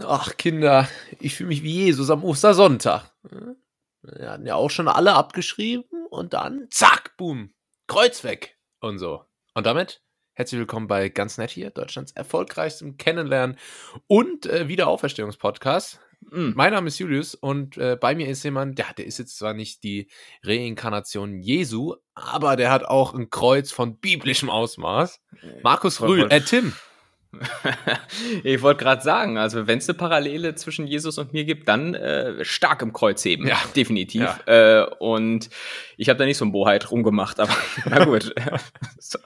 Ach, Kinder, ich fühle mich wie Jesus am Ostersonntag. Wir hatten ja auch schon alle abgeschrieben und dann zack, boom, Kreuz weg und so. Und damit herzlich willkommen bei Ganz Nett hier, Deutschlands erfolgreichstem Kennenlernen und äh, Wiederauferstehungspodcast. Mm, mein Name ist Julius und äh, bei mir ist jemand, der, der ist jetzt zwar nicht die Reinkarnation Jesu, aber der hat auch ein Kreuz von biblischem Ausmaß. Markus Rühl, äh, Tim. ich wollte gerade sagen, also wenn es eine Parallele zwischen Jesus und mir gibt, dann äh, stark im Kreuz heben, ja. definitiv. Ja. Äh, und ich habe da nicht so ein Boheit rumgemacht, aber na gut. so.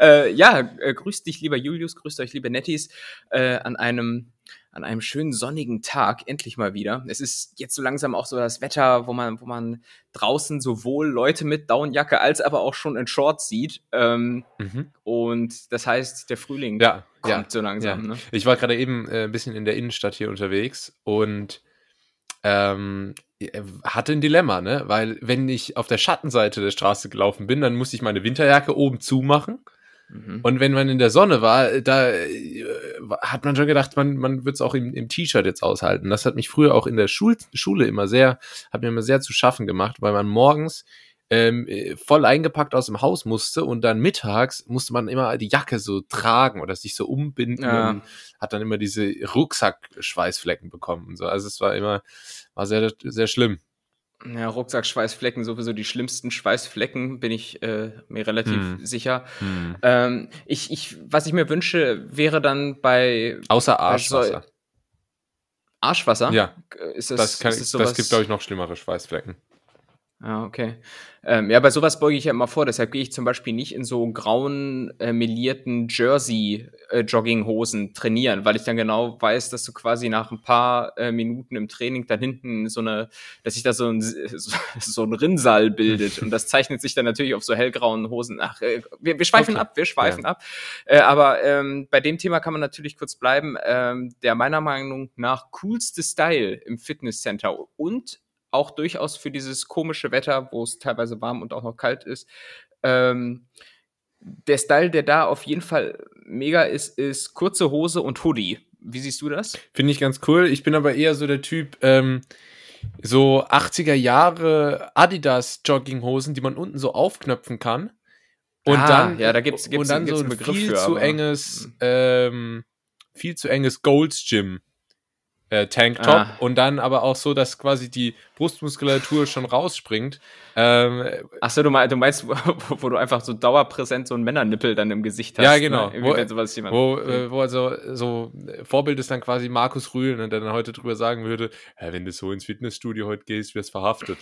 äh, ja, äh, grüßt dich, lieber Julius, grüßt euch, liebe Nettis, äh, an einem an einem schönen sonnigen Tag endlich mal wieder. Es ist jetzt so langsam auch so das Wetter, wo man, wo man draußen sowohl Leute mit Downjacke als aber auch schon in Shorts sieht. Ähm, mhm. Und das heißt, der Frühling ja, kommt ja, so langsam. Ja. Ne? Ich war gerade eben äh, ein bisschen in der Innenstadt hier unterwegs und ähm, hatte ein Dilemma, ne? Weil wenn ich auf der Schattenseite der Straße gelaufen bin, dann musste ich meine Winterjacke oben zumachen Mhm. Und wenn man in der Sonne war, da äh, hat man schon gedacht, man, man wird es auch im, im T-Shirt jetzt aushalten. Das hat mich früher auch in der Schul Schule immer sehr, hat mir immer sehr zu schaffen gemacht, weil man morgens ähm, voll eingepackt aus dem Haus musste und dann mittags musste man immer die Jacke so tragen oder sich so umbinden ja. und hat dann immer diese Rucksack-Schweißflecken bekommen und so. Also es war immer, war sehr, sehr schlimm. Ja, Rucksack-Schweißflecken, sowieso die schlimmsten Schweißflecken, bin ich äh, mir relativ hm. sicher. Hm. Ähm, ich, ich, was ich mir wünsche, wäre dann bei. Außer Arschwasser. Arschwasser? Ja. Ist das, das, kann, ist das, das gibt, glaube ich, noch schlimmere Schweißflecken. Ah, okay. Ähm, ja, bei sowas beuge ich ja immer vor. Deshalb gehe ich zum Beispiel nicht in so grauen, äh, melierten Jersey-Jogginghosen äh, trainieren, weil ich dann genau weiß, dass du quasi nach ein paar äh, Minuten im Training da hinten so eine, dass sich da so ein, so, so ein Rinnsal bildet. Und das zeichnet sich dann natürlich auf so hellgrauen Hosen. Ach, äh, wir, wir schweifen okay. ab, wir schweifen ja. ab. Äh, aber ähm, bei dem Thema kann man natürlich kurz bleiben. Ähm, der meiner Meinung nach coolste Style im Fitnesscenter und auch durchaus für dieses komische Wetter, wo es teilweise warm und auch noch kalt ist. Ähm, der Style, der da auf jeden Fall mega ist, ist kurze Hose und Hoodie. Wie siehst du das? Finde ich ganz cool. Ich bin aber eher so der Typ, ähm, so 80er Jahre Adidas Jogginghosen, die man unten so aufknöpfen kann. Und ah, dann, ja, da gibt's, gibt's, und dann gibt's so ein viel für, zu enges, hm. ähm, viel zu enges Gold's Gym äh, Tanktop ah. und dann aber auch so, dass quasi die Brustmuskulatur schon rausspringt. Ähm, Achso, du, meinst, du meinst, wo, wo, du einfach so dauerpräsent so einen Männernippel dann im Gesicht hast. Ja, genau. Ne? Wo, sowas wo, äh, wo also so Vorbild ist dann quasi Markus Rühl, ne, der dann heute drüber sagen würde, ja, wenn du so ins Fitnessstudio heute gehst, wirst verhaftet.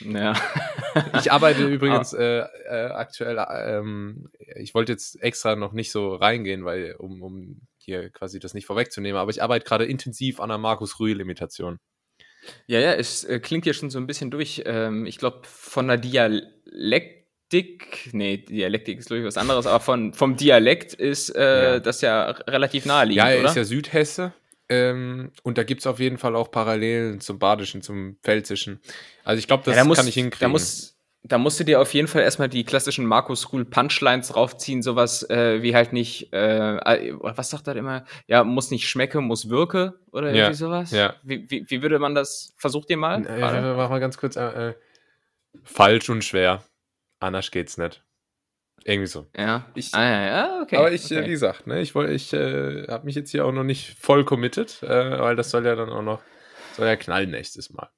Ja. ich arbeite übrigens ah. äh, äh, aktuell, ähm, ich wollte jetzt extra noch nicht so reingehen, weil um, um hier quasi das nicht vorwegzunehmen, aber ich arbeite gerade intensiv an einer Markus Rühl-Imitation. Ja, ja, es äh, klingt ja schon so ein bisschen durch. Ähm, ich glaube, von der Dialektik, nee, Dialektik ist durchaus was anderes, aber von, vom Dialekt ist äh, ja. das ja relativ naheliegend. Ja, er oder? ist ja Südhesse. Ähm, und da gibt es auf jeden Fall auch Parallelen zum Badischen, zum Pfälzischen. Also ich glaube, das ja, muss, kann ich hinkriegen. Da muss, da musst du dir auf jeden Fall erstmal die klassischen Markus Rühl Punchlines draufziehen, sowas äh, wie halt nicht, äh, äh was sagt er immer? Ja, muss nicht schmecke, muss wirke oder ja, irgendwie sowas. Ja. Wie, wie, wie würde man das? Versucht ihr mal? Äh, mach mal ganz kurz. Äh, äh, falsch und schwer. Anders geht's nicht. Irgendwie so. Ja. Ich, ah, ja, ja, okay. Aber ich, äh, okay. wie gesagt, ne, ich, wollte, ich äh, habe mich jetzt hier auch noch nicht voll committed, äh, weil das soll ja dann auch noch, soll ja knallen nächstes Mal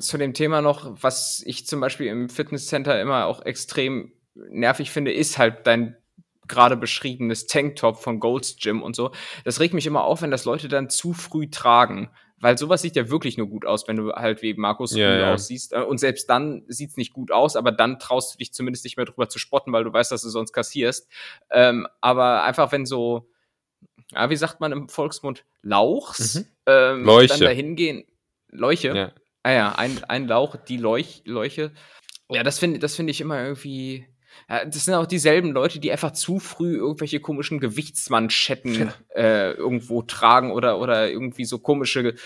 zu dem Thema noch, was ich zum Beispiel im Fitnesscenter immer auch extrem nervig finde, ist halt dein gerade beschriebenes Tanktop von Gold's Gym und so. Das regt mich immer auf, wenn das Leute dann zu früh tragen. Weil sowas sieht ja wirklich nur gut aus, wenn du halt wie Markus ja, ja. aussiehst. Äh, und selbst dann sieht's nicht gut aus, aber dann traust du dich zumindest nicht mehr drüber zu spotten, weil du weißt, dass du sonst kassierst. Ähm, aber einfach, wenn so, ja, wie sagt man im Volksmund, Lauchs, mhm. ähm, Leuche. dann dahin gehen. Leuche? Ja. Ah ja, ein, ein Lauch, die Leuch, Leuche. Ja, das finde das finde ich immer irgendwie. Ja, das sind auch dieselben Leute, die einfach zu früh irgendwelche komischen Gewichtsmanschetten ja. äh, irgendwo tragen oder, oder irgendwie so komische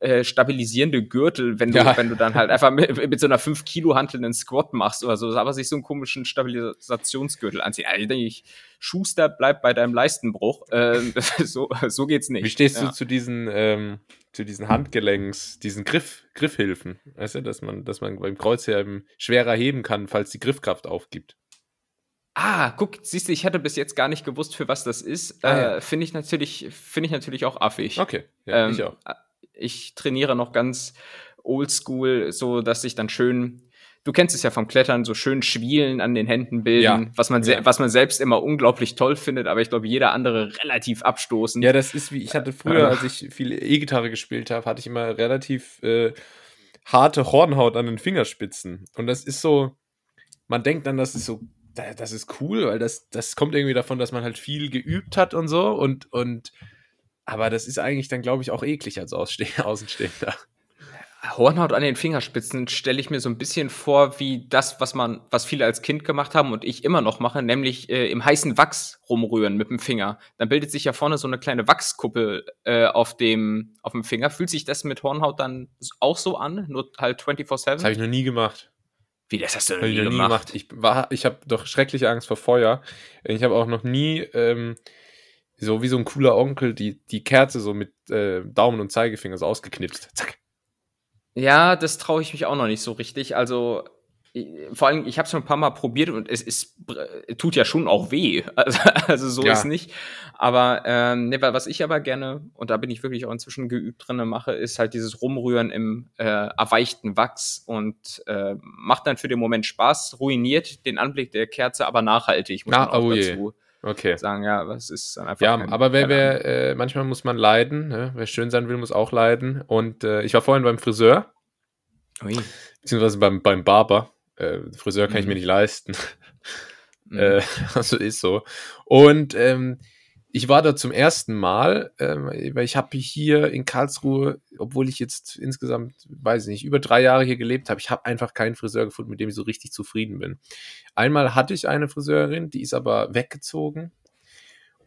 äh, stabilisierende Gürtel, wenn du, ja. wenn du dann halt einfach mit, mit so einer 5 Kilo Hantel einen Squat machst oder so, aber sich so einen komischen Stabilisationsgürtel anziehen. Also denke ich, Schuster, bleib bei deinem Leistenbruch. Äh, so, so geht's nicht. Wie stehst ja. du zu diesen, ähm, zu diesen Handgelenks, diesen Griff, Griffhilfen? Weißt du, dass man, dass man beim Kreuzheben schwerer heben kann, falls die Griffkraft aufgibt? Ah, guck, siehst du, ich hatte bis jetzt gar nicht gewusst, für was das ist. Ah, ja. äh, finde ich natürlich, finde ich natürlich auch affig. Okay, ja, ähm, ich auch. Ich trainiere noch ganz oldschool, so dass ich dann schön, du kennst es ja vom Klettern, so schön Schwielen an den Händen bilden, ja. was man, ja. was man selbst immer unglaublich toll findet, aber ich glaube, jeder andere relativ abstoßend. Ja, das ist wie, ich hatte früher, als ich viel E-Gitarre gespielt habe, hatte ich immer relativ äh, harte Hornhaut an den Fingerspitzen. Und das ist so, man denkt dann, das ist so das ist cool, weil das, das kommt irgendwie davon, dass man halt viel geübt hat und so und, und aber das ist eigentlich dann, glaube ich, auch eklig als Ausste Außenstehender. Hornhaut an den Fingerspitzen stelle ich mir so ein bisschen vor wie das, was man, was viele als Kind gemacht haben und ich immer noch mache, nämlich äh, im heißen Wachs rumrühren mit dem Finger. Dann bildet sich ja vorne so eine kleine Wachskuppel äh, auf dem auf dem Finger. Fühlt sich das mit Hornhaut dann auch so an, nur halt 24/7? Das habe ich noch nie gemacht. Wie, das hast du noch nie, gemacht? nie gemacht? Ich, war, ich habe doch schreckliche Angst vor Feuer. Ich habe auch noch nie, ähm, so wie so ein cooler Onkel, die, die Kerze so mit äh, Daumen und Zeigefinger so ausgeknipst. Zack. Ja, das traue ich mich auch noch nicht so richtig. Also vor allem, ich habe es schon ein paar Mal probiert und es ist, tut ja schon auch weh. Also, also so ja. ist nicht. Aber ähm, ne, was ich aber gerne, und da bin ich wirklich auch inzwischen geübt drin, mache, ist halt dieses Rumrühren im äh, erweichten Wachs und äh, macht dann für den Moment Spaß, ruiniert den Anblick der Kerze, aber nachhaltig, muss Na, man auch oh dazu okay. sagen. Ja, was ist dann einfach. Ja, kein, aber wer, wer äh, manchmal muss man leiden, ne? wer schön sein will, muss auch leiden. Und äh, ich war vorhin beim Friseur. Ui. Beziehungsweise beim, beim Barber äh, Friseur kann mhm. ich mir mhm. nicht leisten. Mhm. Äh, also ist so. Und ähm, ich war da zum ersten Mal, ähm, weil ich habe hier in Karlsruhe, obwohl ich jetzt insgesamt, weiß ich nicht, über drei Jahre hier gelebt habe, ich habe einfach keinen Friseur gefunden, mit dem ich so richtig zufrieden bin. Einmal hatte ich eine Friseurin, die ist aber weggezogen.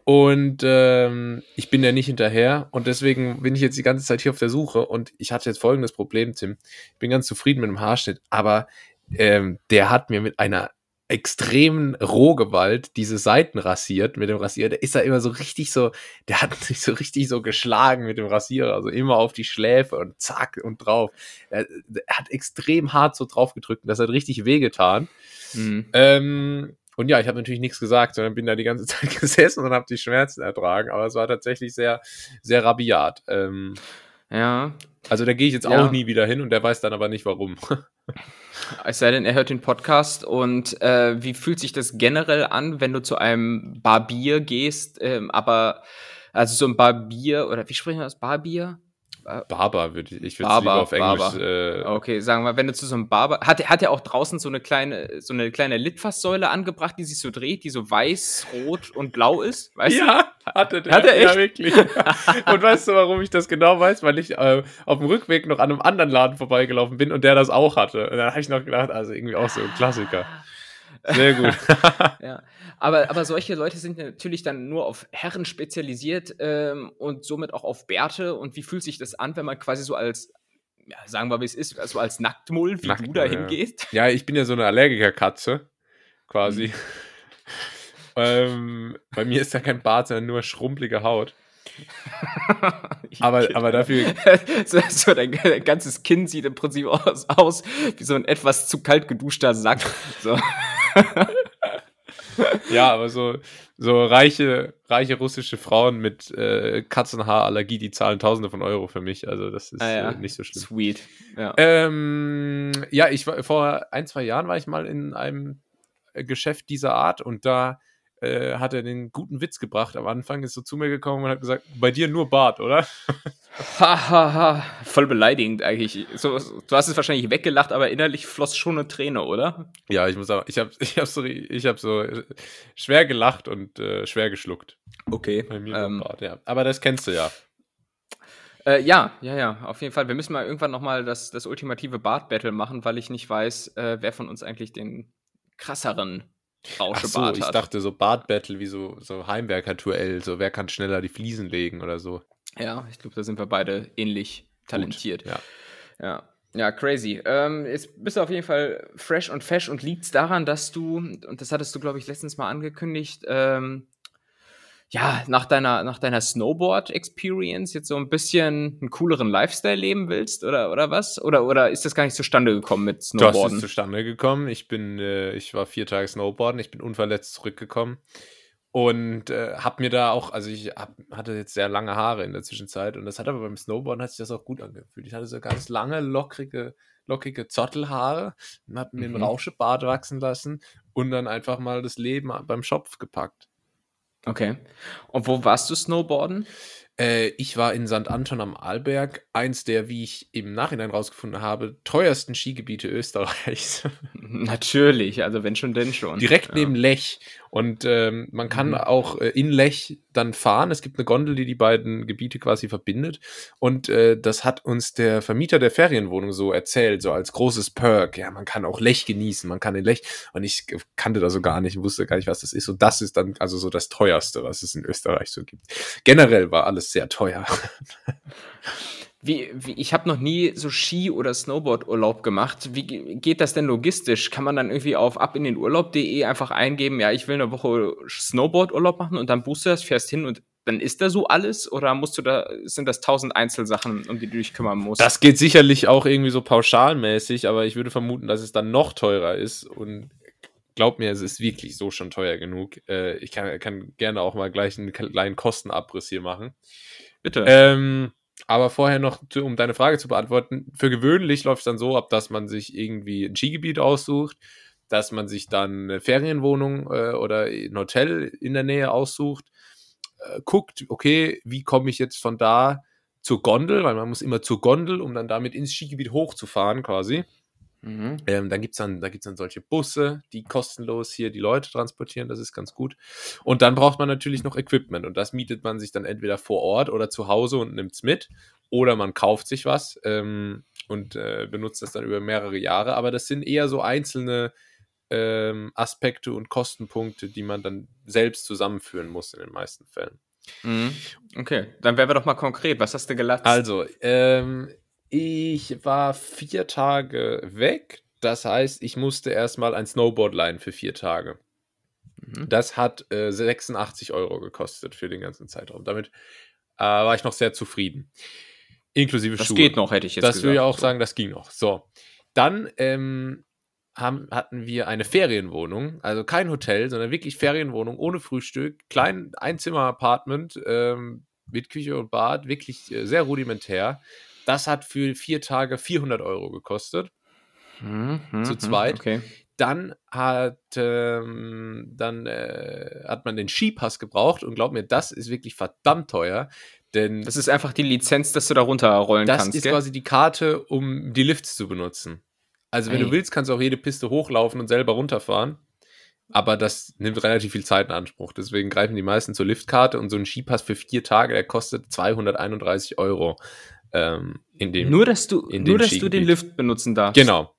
Und ähm, ich bin ja nicht hinterher und deswegen bin ich jetzt die ganze Zeit hier auf der Suche und ich hatte jetzt folgendes Problem, Tim. Ich bin ganz zufrieden mit dem Haarschnitt, aber ähm, der hat mir mit einer extremen Rohgewalt diese Seiten rasiert mit dem Rasierer. Der ist da immer so richtig so, der hat sich so richtig so geschlagen mit dem Rasierer, also immer auf die Schläfe und zack und drauf. Er, er hat extrem hart so drauf gedrückt und das hat richtig wehgetan. Mhm. Ähm, und ja, ich habe natürlich nichts gesagt, sondern bin da die ganze Zeit gesessen und habe die Schmerzen ertragen. Aber es war tatsächlich sehr, sehr rabiat. Ähm, ja. Also da gehe ich jetzt ja. auch nie wieder hin und der weiß dann aber nicht warum. Es sei denn, er hört den Podcast und äh, wie fühlt sich das generell an, wenn du zu einem Barbier gehst, ähm, aber also so ein Barbier oder wie sprechen wir das? Barbier? Barber würde ich, ich würde es lieber auf Englisch. Äh, okay, sagen wir, wenn du zu so einem Barber, hat, hat er auch draußen so eine kleine, so eine kleine Litfaßsäule angebracht, die sich so dreht, die so weiß, rot und blau ist, weißt ja, du? hatte der. Hat er echt? Ja, wirklich. und weißt du, warum ich das genau weiß? Weil ich äh, auf dem Rückweg noch an einem anderen Laden vorbeigelaufen bin und der das auch hatte. Und dann habe ich noch gedacht, also irgendwie auch so ein Klassiker. Sehr gut. ja. Aber, aber solche Leute sind natürlich dann nur auf Herren spezialisiert ähm, und somit auch auf Bärte. Und wie fühlt sich das an, wenn man quasi so als, ja, sagen wir, wie es ist, also als Nacktmull, wie Nackt, du da hingehst? Ja. ja, ich bin ja so eine Allergikerkatze, quasi. Mhm. ähm, bei mir ist da kein Bart, sondern nur schrumpelige Haut. aber, aber dafür. so, so dein, dein, ganzes Kinn sieht im Prinzip aus, aus wie so ein etwas zu kalt geduschter Sack. So. ja, aber so, so reiche, reiche russische Frauen mit äh, Katzenhaarallergie, die zahlen Tausende von Euro für mich. Also das ist ah, ja. äh, nicht so schlimm. Sweet. Ja. Ähm, ja, ich war vor ein, zwei Jahren war ich mal in einem Geschäft dieser Art und da äh, hat er den guten Witz gebracht. Am Anfang ist so zu mir gekommen und hat gesagt, bei dir nur Bart, oder? Hahaha, ha, ha. voll beleidigend eigentlich. So, du hast es wahrscheinlich weggelacht, aber innerlich floss schon eine Träne, oder? Ja, ich muss sagen, ich habe ich hab so, hab so äh, schwer gelacht und äh, schwer geschluckt. Okay. Bei mir ähm, Bart, ja. Aber das kennst du ja. Äh, ja, ja, ja, auf jeden Fall. Wir müssen mal irgendwann nochmal das, das ultimative Bart-Battle machen, weil ich nicht weiß, äh, wer von uns eigentlich den krasseren Rauschebart so, ich dachte so Bart-Battle wie so, so Heimwerker-Duell, so wer kann schneller die Fliesen legen oder so. Ja, ich glaube, da sind wir beide ähnlich talentiert. ja. Ja. Ja, crazy. Ähm, jetzt bist du auf jeden Fall fresh und fesch und liegt es daran, dass du, und das hattest du, glaube ich, letztens mal angekündigt, ähm, ja, nach deiner, nach deiner Snowboard-Experience jetzt so ein bisschen einen cooleren Lifestyle leben willst oder, oder was? Oder, oder ist das gar nicht zustande gekommen mit Snowboarden? Das ist zustande gekommen. Ich bin, äh, ich war vier Tage Snowboarden, ich bin unverletzt zurückgekommen und äh, habe mir da auch, also ich hab, hatte jetzt sehr lange Haare in der Zwischenzeit und das hat aber beim Snowboarden hat sich das auch gut angefühlt. Ich hatte so ganz lange, lockrige, lockige Zottelhaare und habe mir mhm. einen Rauschebart wachsen lassen und dann einfach mal das Leben beim Schopf gepackt. Okay. Und wo warst du Snowboarden? Äh, ich war in St. Anton am Arlberg, eins der, wie ich im Nachhinein rausgefunden habe, teuersten Skigebiete Österreichs. Natürlich, also wenn schon, denn schon. Direkt ja. neben Lech. Und ähm, man kann mhm. auch äh, in Lech dann fahren. Es gibt eine Gondel, die die beiden Gebiete quasi verbindet. Und äh, das hat uns der Vermieter der Ferienwohnung so erzählt, so als großes Perk. Ja, man kann auch Lech genießen, man kann in Lech. Und ich kannte das so gar nicht, wusste gar nicht, was das ist. Und das ist dann also so das teuerste, was es in Österreich so gibt. Generell war alles sehr teuer. Wie, wie, ich habe noch nie so Ski- oder Snowboard-Urlaub gemacht. Wie geht das denn logistisch? Kann man dann irgendwie auf ab in den Urlaub.de einfach eingeben, ja, ich will eine Woche Snowboard-Urlaub machen und dann buchst du das, fährst hin und dann ist da so alles oder musst du da, sind das tausend Einzelsachen, um die du dich kümmern musst? Das geht sicherlich auch irgendwie so pauschalmäßig, aber ich würde vermuten, dass es dann noch teurer ist und glaub mir, es ist wirklich so schon teuer genug. Äh, ich kann, kann gerne auch mal gleich einen kleinen Kostenabriss hier machen. Bitte. Ähm, aber vorher noch, um deine Frage zu beantworten, für gewöhnlich läuft es dann so ab, dass man sich irgendwie ein Skigebiet aussucht, dass man sich dann eine Ferienwohnung äh, oder ein Hotel in der Nähe aussucht, äh, guckt, okay, wie komme ich jetzt von da zur Gondel, weil man muss immer zur Gondel, um dann damit ins Skigebiet hochzufahren quasi. Mhm. Ähm, dann gibt es dann, da gibt's dann solche Busse, die kostenlos hier die Leute transportieren, das ist ganz gut. Und dann braucht man natürlich noch Equipment und das mietet man sich dann entweder vor Ort oder zu Hause und nimmt es mit. Oder man kauft sich was ähm, und äh, benutzt das dann über mehrere Jahre. Aber das sind eher so einzelne ähm, Aspekte und Kostenpunkte, die man dann selbst zusammenführen muss in den meisten Fällen. Mhm. Okay, dann wären wir doch mal konkret. Was hast du gelatzt? Also, ähm, ich war vier Tage weg. Das heißt, ich musste erstmal ein Snowboard leihen für vier Tage. Mhm. Das hat äh, 86 Euro gekostet für den ganzen Zeitraum. Damit äh, war ich noch sehr zufrieden. Inklusive das Schuhe. Das geht noch, hätte ich jetzt das gesagt. Das würde ich auch sagen, das ging noch. So. Dann ähm, haben, hatten wir eine Ferienwohnung, also kein Hotel, sondern wirklich Ferienwohnung ohne Frühstück, klein Einzimmer-Apartment ähm, mit Küche und Bad, wirklich äh, sehr rudimentär. Das hat für vier Tage 400 Euro gekostet. Mhm, zu mhm, zweit. Okay. Dann hat, ähm, dann, äh, hat man den Skipass gebraucht und glaub mir, das ist wirklich verdammt teuer. Denn das ist einfach die Lizenz, dass du da runterrollen das kannst. Das ist gell? quasi die Karte, um die Lifts zu benutzen. Also, wenn hey. du willst, kannst du auch jede Piste hochlaufen und selber runterfahren. Aber das nimmt relativ viel Zeit in Anspruch. Deswegen greifen die meisten zur Liftkarte und so ein Skipass für vier Tage, der kostet 231 Euro. Ähm, in dem, nur, dass du, nur, dass du den Lift benutzen darfst. Genau.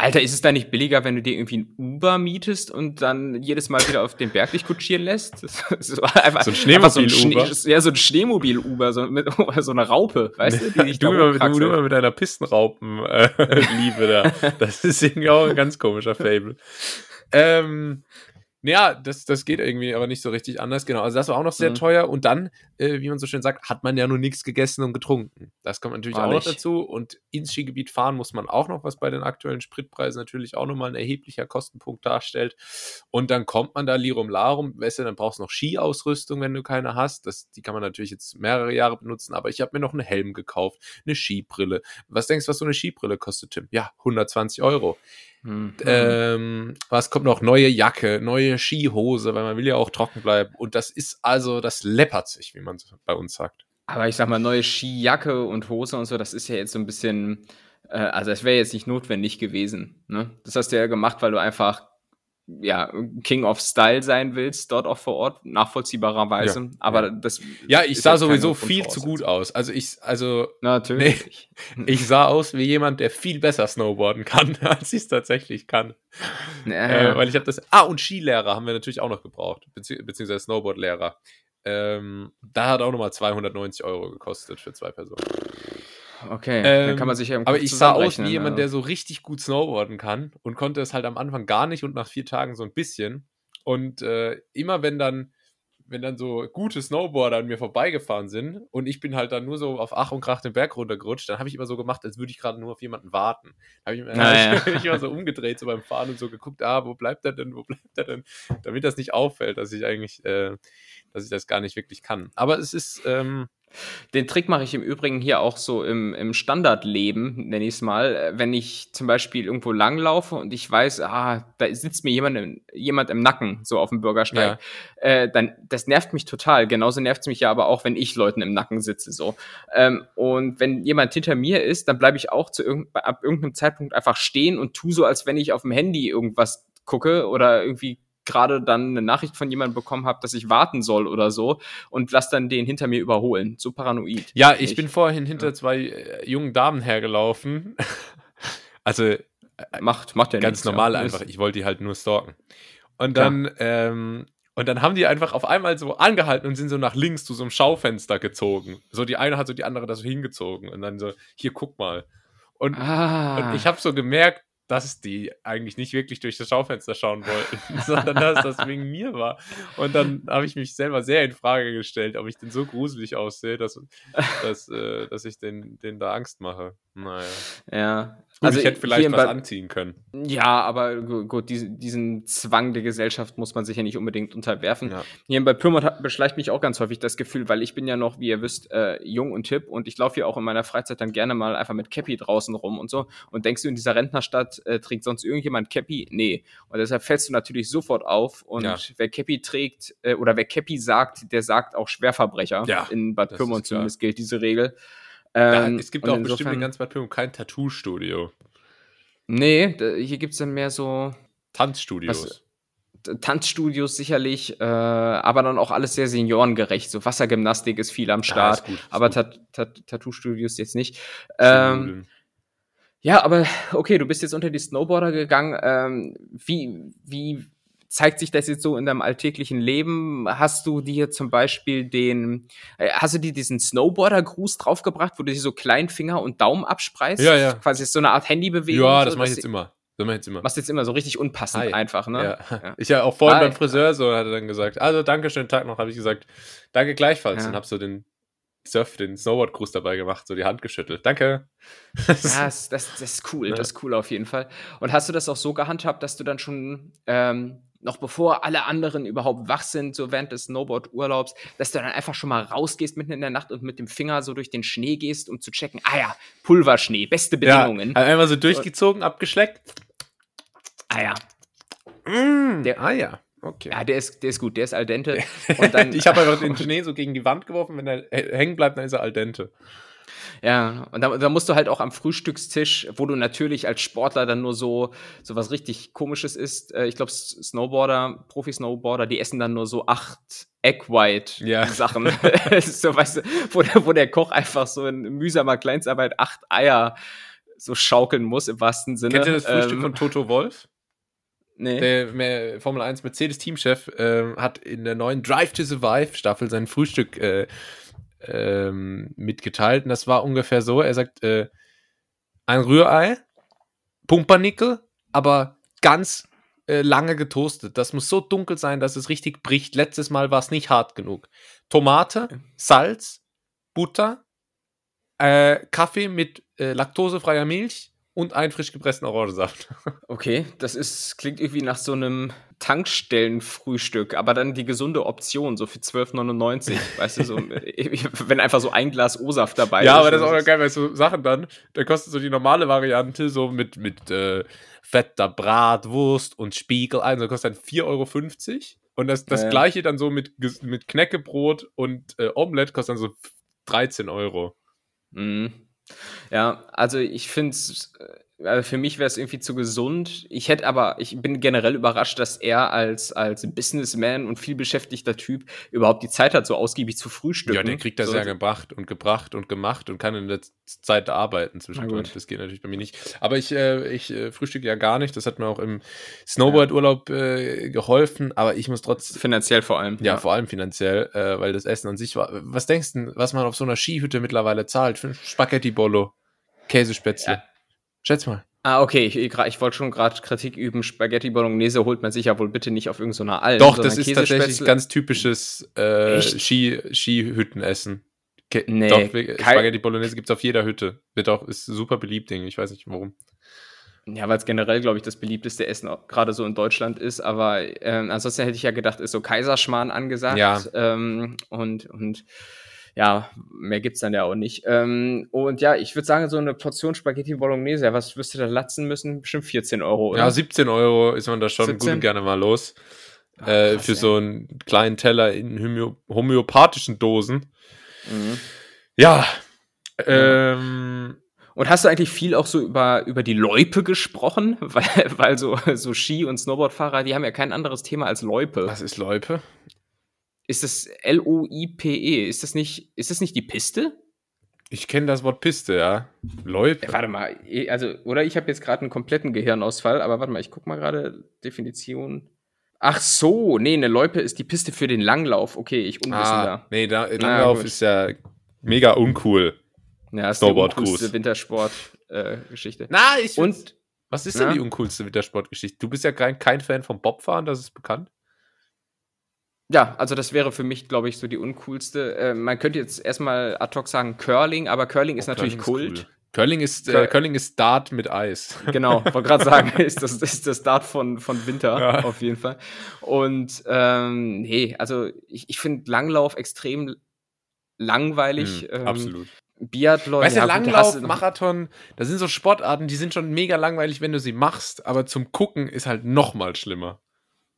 Alter, ist es da nicht billiger, wenn du dir irgendwie ein Uber mietest und dann jedes Mal wieder auf den Berg dich kutschieren lässt? so, einfach, so ein Schneemobil-Uber? So ein ja, so ein Schneemobil-Uber, so, so eine Raupe, weißt du? Die du, immer, du, du immer mit deiner Pistenraupen-Liebe äh, da. Das ist irgendwie auch ein ganz komischer Fable. ähm, ja, das, das geht irgendwie aber nicht so richtig anders. Genau, also das war auch noch sehr mhm. teuer. Und dann, äh, wie man so schön sagt, hat man ja nur nichts gegessen und getrunken. Das kommt natürlich Wahrlich. auch noch dazu. Und ins Skigebiet fahren muss man auch noch, was bei den aktuellen Spritpreisen natürlich auch nochmal ein erheblicher Kostenpunkt darstellt. Und dann kommt man da Lirum Larum, weißt du, dann brauchst du noch Skiausrüstung, wenn du keine hast. Das, die kann man natürlich jetzt mehrere Jahre benutzen, aber ich habe mir noch einen Helm gekauft, eine Skibrille. Was denkst du, was so eine Skibrille kostet, Tim? Ja, 120 Euro. Mhm. Ähm, was kommt noch? Neue Jacke, neue Skihose, weil man will ja auch trocken bleiben. Und das ist also, das läppert sich, wie man bei uns sagt. Aber ich sag mal, neue Skijacke und Hose und so, das ist ja jetzt so ein bisschen, äh, also das wäre jetzt nicht notwendig gewesen. Ne? Das hast du ja gemacht, weil du einfach ja, King of Style sein willst, dort auch vor Ort, nachvollziehbarerweise. Ja, Aber ja. das. Ja, ich sah sowieso viel zu gut aus. Also ich, also. Natürlich. Nee, ich sah aus wie jemand, der viel besser snowboarden kann, als ich es tatsächlich kann. Ja. Äh, weil ich habe das. Ah, und Skilehrer haben wir natürlich auch noch gebraucht, bezieh beziehungsweise Snowboardlehrer. Ähm, da hat auch nochmal 290 Euro gekostet für zwei Personen. Okay, ähm, dann kann man sich ja im Aber ich sah aus wie jemand, der so richtig gut snowboarden kann und konnte es halt am Anfang gar nicht und nach vier Tagen so ein bisschen. Und äh, immer wenn dann wenn dann so gute Snowboarder an mir vorbeigefahren sind und ich bin halt dann nur so auf Ach und Krach den Berg runtergerutscht, dann habe ich immer so gemacht, als würde ich gerade nur auf jemanden warten. Habe ich, naja. hab ich mich immer so umgedreht, so beim Fahren und so geguckt, ah, wo bleibt er denn, wo bleibt er denn? Damit das nicht auffällt, dass ich eigentlich, äh, dass ich das gar nicht wirklich kann. Aber es ist, ähm, den Trick mache ich im Übrigen hier auch so im, im Standardleben, nenne ich es mal. Äh, wenn ich zum Beispiel irgendwo langlaufe und ich weiß, ah, da sitzt mir jemand im, jemand im Nacken, so auf dem Bürgersteig, ja. äh, dann das nervt mich total. Genauso nervt es mich ja aber auch, wenn ich Leuten im Nacken sitze. so. Ähm, und wenn jemand hinter mir ist, dann bleibe ich auch zu irg ab irgendeinem Zeitpunkt einfach stehen und tu so, als wenn ich auf dem Handy irgendwas gucke oder irgendwie gerade dann eine Nachricht von jemandem bekommen habe, dass ich warten soll oder so und lass dann den hinter mir überholen. So paranoid. Ja, ich, ich bin vorhin hinter ja. zwei äh, jungen Damen hergelaufen. also äh, macht, macht ja ganz nichts, normal ja. einfach. Ich wollte die halt nur stalken. Und dann, ähm, und dann haben die einfach auf einmal so angehalten und sind so nach links zu so einem Schaufenster gezogen. So die eine hat so die andere da so hingezogen und dann so, hier guck mal. Und, ah. und ich habe so gemerkt, dass die eigentlich nicht wirklich durch das Schaufenster schauen wollten, sondern dass das wegen mir war. Und dann habe ich mich selber sehr in Frage gestellt, ob ich denn so gruselig aussehe, dass, dass, äh, dass ich den, den da Angst mache. Naja. Ja, Gut, also ich hätte vielleicht was anziehen können. Ja, aber gut, diesen, diesen Zwang der Gesellschaft muss man sich ja nicht unbedingt unterwerfen. Ja. Hier bei Pyrmont beschleicht mich auch ganz häufig das Gefühl, weil ich bin ja noch, wie ihr wisst, äh, jung und hip und ich laufe ja auch in meiner Freizeit dann gerne mal einfach mit Cappy draußen rum und so. Und denkst du, in dieser Rentnerstadt äh, trägt sonst irgendjemand Cappy? Nee. Und deshalb fällst du natürlich sofort auf. Und ja. wer Cappy trägt äh, oder wer Cappy sagt, der sagt auch Schwerverbrecher. Ja, in Bad Pyrmont zumindest gilt diese Regel. Ähm, ja, es gibt auch insofern, bestimmt in ganz Bad Pyrmont kein Tattoo-Studio. Nee, hier gibt es dann mehr so Tanzstudios. Was, Tanzstudios sicherlich, äh, aber dann auch alles sehr seniorengerecht. So Wassergymnastik ist viel am Start, ja, gut, aber Tat Tat Tattoo-Studios jetzt nicht. Ähm, ja, aber okay, du bist jetzt unter die Snowboarder gegangen. Ähm, wie, wie zeigt sich das jetzt so in deinem alltäglichen Leben? Hast du dir zum Beispiel den, äh, hast du dir diesen Snowboarder-Gruß draufgebracht, wo du dir so Kleinfinger und Daumen abspreist? Ja, ja. Quasi so eine Art Handybewegung. Ja, das so, mache ich jetzt immer. Das mache ich jetzt immer. Machst jetzt immer so richtig unpassend Hi. einfach, ne? Ja. ja. Ich ja auch vorhin Hi. beim Friseur so hat er dann gesagt, also danke schönen Tag noch, habe ich gesagt, danke gleichfalls ja. und habe so den Surf, den Snowboard-Gruß dabei gemacht, so die Hand geschüttelt. Danke. ja, das, das, das ist cool, ja. das ist cool auf jeden Fall. Und hast du das auch so gehandhabt, dass du dann schon ähm, noch bevor alle anderen überhaupt wach sind, so während des Snowboard-Urlaubs, dass du dann einfach schon mal rausgehst mitten in der Nacht und mit dem Finger so durch den Schnee gehst, um zu checken, ah ja, Pulverschnee, beste Bedingungen. Ja, einmal so durchgezogen, abgeschleckt. Ah ja. Mm, der, ah ja. Okay. Ja, der ist, der ist gut, der ist al dente. Dann, ich habe einfach den Schnee so gegen die Wand geworfen, wenn er hängen bleibt, dann ist er al dente. Ja, und da, da, musst du halt auch am Frühstückstisch, wo du natürlich als Sportler dann nur so, so was richtig komisches isst. Äh, ich glaube, Snowboarder, Profi-Snowboarder, die essen dann nur so acht Egg-White-Sachen. Ja. so, weißt du, wo der, wo der Koch einfach so in mühsamer Kleinstarbeit acht Eier so schaukeln muss, im wahrsten Sinne. Kennt ihr das Frühstück ähm, von Toto Wolf? Nee. Der Formel 1 Mercedes-Teamchef äh, hat in der neuen Drive to Survive Staffel sein Frühstück äh, ähm, mitgeteilt. Und das war ungefähr so: Er sagt, äh, ein Rührei, Pumpernickel, aber ganz äh, lange getoastet. Das muss so dunkel sein, dass es richtig bricht. Letztes Mal war es nicht hart genug. Tomate, Salz, Butter, äh, Kaffee mit äh, laktosefreier Milch und einen frisch gepressten Orangensaft. Okay, das ist, klingt irgendwie nach so einem Tankstellenfrühstück, aber dann die gesunde Option, so für 12,99, weißt du, so, wenn einfach so ein Glas O-Saft dabei ja, ist. Ja, aber das ist auch geil, weil so Sachen dann, da kostet so die normale Variante, so mit, mit äh, fetter Bratwurst und Spiegel ein, so kostet dann 4,50 Euro. Und das, das äh. gleiche dann so mit, mit Knäckebrot und äh, Omelette kostet dann so 13 Euro. Mhm. Ja, also ich finde es äh, also für mich wäre es irgendwie zu gesund. Ich hätte aber, ich bin generell überrascht, dass er als, als Businessman und viel beschäftigter Typ überhaupt die Zeit hat, so ausgiebig zu frühstücken. Ja, der kriegt das so, ja gebracht und gebracht und gemacht und kann in der Zeit arbeiten zwischendurch. Das geht natürlich bei mir nicht. Aber ich, äh, ich äh, frühstücke ja gar nicht. Das hat mir auch im Snowboard-Urlaub äh, geholfen. Aber ich muss trotzdem. Finanziell vor allem. Ja, ja. vor allem finanziell, äh, weil das Essen an sich war. Was denkst du, was man auf so einer Skihütte mittlerweile zahlt? Für Spaghetti-Bolo. Käsespätzle. Ja. Schätz mal. Ah, okay, ich, ich, wollte schon gerade Kritik üben. Spaghetti Bolognese holt man sich ja wohl bitte nicht auf irgendeiner Alm. Doch, das ist tatsächlich ganz typisches äh, Ski, Skihüttenessen. Ke nee, Doch, Spaghetti Bolognese gibt es auf jeder Hütte. Wird auch, ist super beliebt, Ding. Ich weiß nicht warum. Ja, weil es generell, glaube ich, das beliebteste Essen gerade so in Deutschland ist. Aber ähm, ansonsten hätte ich ja gedacht, ist so Kaiserschmarrn angesagt. Ja. Ähm, und, und ja, mehr gibt es dann ja auch nicht. Ähm, und ja, ich würde sagen, so eine Portion Spaghetti Bolognese, was wirst du da latzen müssen? Bestimmt 14 Euro, oder? Ja, 17 Euro ist man da schon 17? gut und gerne mal los. Ach, äh, krass, für ey. so einen kleinen Teller in homö homöopathischen Dosen. Mhm. Ja. Ähm, und hast du eigentlich viel auch so über, über die Loipe gesprochen? Weil, weil so, so Ski- und Snowboardfahrer, die haben ja kein anderes Thema als Loipe. Was ist Loipe? Ist das L-O-I-P-E? Ist das nicht, ist das nicht die Piste? Ich kenne das Wort Piste, ja. Loipe. Ja, warte mal, also, oder ich habe jetzt gerade einen kompletten Gehirnausfall, aber warte mal, ich guck mal gerade Definition. Ach so, nee, eine Loipe ist die Piste für den Langlauf. Okay, ich unwissender. Ah, nee, da, Langlauf ah, ist ja mega uncool. Ja, ist Snowboard die uncoolste Wintersport-Geschichte. Äh, na, ich Und was ist denn na? die uncoolste Wintersportgeschichte? Du bist ja kein, kein Fan vom Bobfahren, das ist bekannt. Ja, also das wäre für mich, glaube ich, so die uncoolste. Äh, man könnte jetzt erstmal ad hoc sagen Curling, aber Curling ist oh, natürlich Curling ist Kult. Cool. Curling ist, äh, Curling ist Dart mit Eis. Genau, wollte gerade sagen, ist das, ist das Dart von, von Winter, ja. auf jeden Fall. Und ähm, nee, also ich, ich finde Langlauf extrem langweilig. Mhm, ähm, absolut. Biathlon. Weißt du, ja, Langlauf, Marathon, das sind so Sportarten, die sind schon mega langweilig, wenn du sie machst, aber zum Gucken ist halt noch mal schlimmer.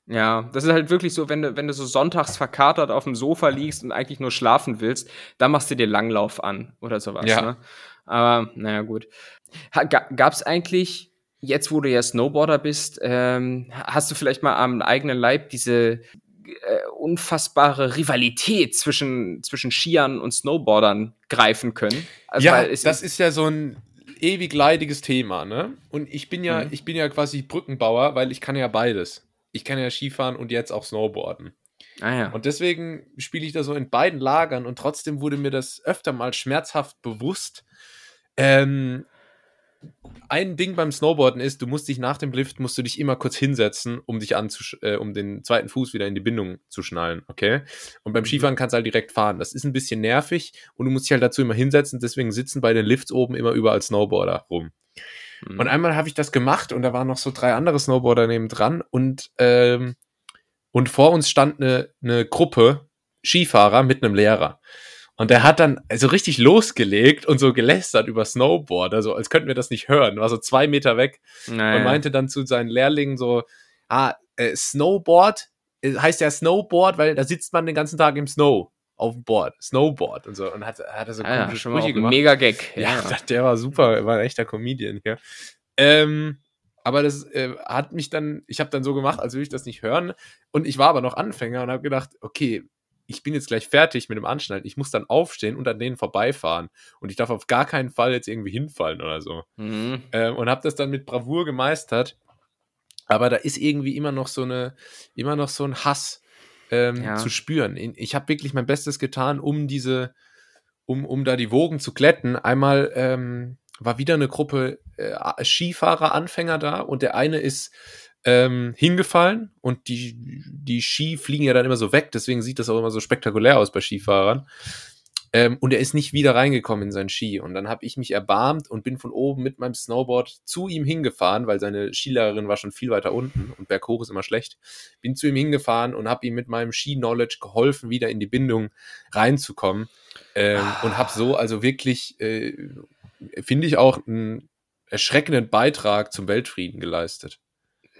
Ja, das ist halt wirklich so, wenn du, wenn du so sonntags verkatert auf dem Sofa liegst und eigentlich nur schlafen willst, dann machst du dir Langlauf an oder sowas. Ja. Ne? Aber naja, gut. Gab es eigentlich, jetzt wo du ja Snowboarder bist, ähm, hast du vielleicht mal am eigenen Leib diese äh, unfassbare Rivalität zwischen, zwischen Skiern und Snowboardern greifen können. Also, ja, das ist ja so ein ewig leidiges Thema, ne? Und ich bin ja, mhm. ich bin ja quasi Brückenbauer, weil ich kann ja beides. Ich kann ja Skifahren und jetzt auch Snowboarden. Ah, ja. Und deswegen spiele ich da so in beiden Lagern und trotzdem wurde mir das öfter mal schmerzhaft bewusst. Ähm, ein Ding beim Snowboarden ist, du musst dich nach dem Lift musst du dich immer kurz hinsetzen, um dich anzusch äh, um den zweiten Fuß wieder in die Bindung zu schnallen, okay? Und beim mhm. Skifahren kannst du halt direkt fahren. Das ist ein bisschen nervig und du musst dich halt dazu immer hinsetzen, deswegen sitzen bei den Lifts oben immer überall Snowboarder rum. Mhm. Und einmal habe ich das gemacht und da waren noch so drei andere Snowboarder neben dran und ähm, und vor uns stand eine, eine Gruppe Skifahrer mit einem Lehrer. Und der hat dann so richtig losgelegt und so gelästert über Snowboard, also als könnten wir das nicht hören, war so zwei Meter weg naja. und meinte dann zu seinen Lehrlingen so, ah, äh, Snowboard äh, heißt ja Snowboard, weil da sitzt man den ganzen Tag im Snow auf dem Board, Snowboard und so und hat, hat er so ah, komische ja, Sprüche gemacht. Mega Gag. Ja, ja, der war super, war ein echter Comedian hier. Ähm, aber das äh, hat mich dann, ich habe dann so gemacht, als würde ich das nicht hören und ich war aber noch Anfänger und habe gedacht, okay, ich bin jetzt gleich fertig mit dem Anschnallen. Ich muss dann aufstehen und an denen vorbeifahren. Und ich darf auf gar keinen Fall jetzt irgendwie hinfallen oder so. Mhm. Ähm, und habe das dann mit Bravour gemeistert. Aber da ist irgendwie immer noch so eine, immer noch so ein Hass ähm, ja. zu spüren. Ich habe wirklich mein Bestes getan, um diese, um, um da die Wogen zu glätten. Einmal ähm, war wieder eine Gruppe äh, Skifahrer-Anfänger da und der eine ist ähm, hingefallen und die, die Ski fliegen ja dann immer so weg, deswegen sieht das auch immer so spektakulär aus bei Skifahrern. Ähm, und er ist nicht wieder reingekommen in seinen Ski. Und dann habe ich mich erbarmt und bin von oben mit meinem Snowboard zu ihm hingefahren, weil seine Skilehrerin war schon viel weiter unten und berghoch ist immer schlecht. Bin zu ihm hingefahren und habe ihm mit meinem Ski-Knowledge geholfen, wieder in die Bindung reinzukommen. Ähm, ah. Und habe so also wirklich, äh, finde ich, auch einen erschreckenden Beitrag zum Weltfrieden geleistet.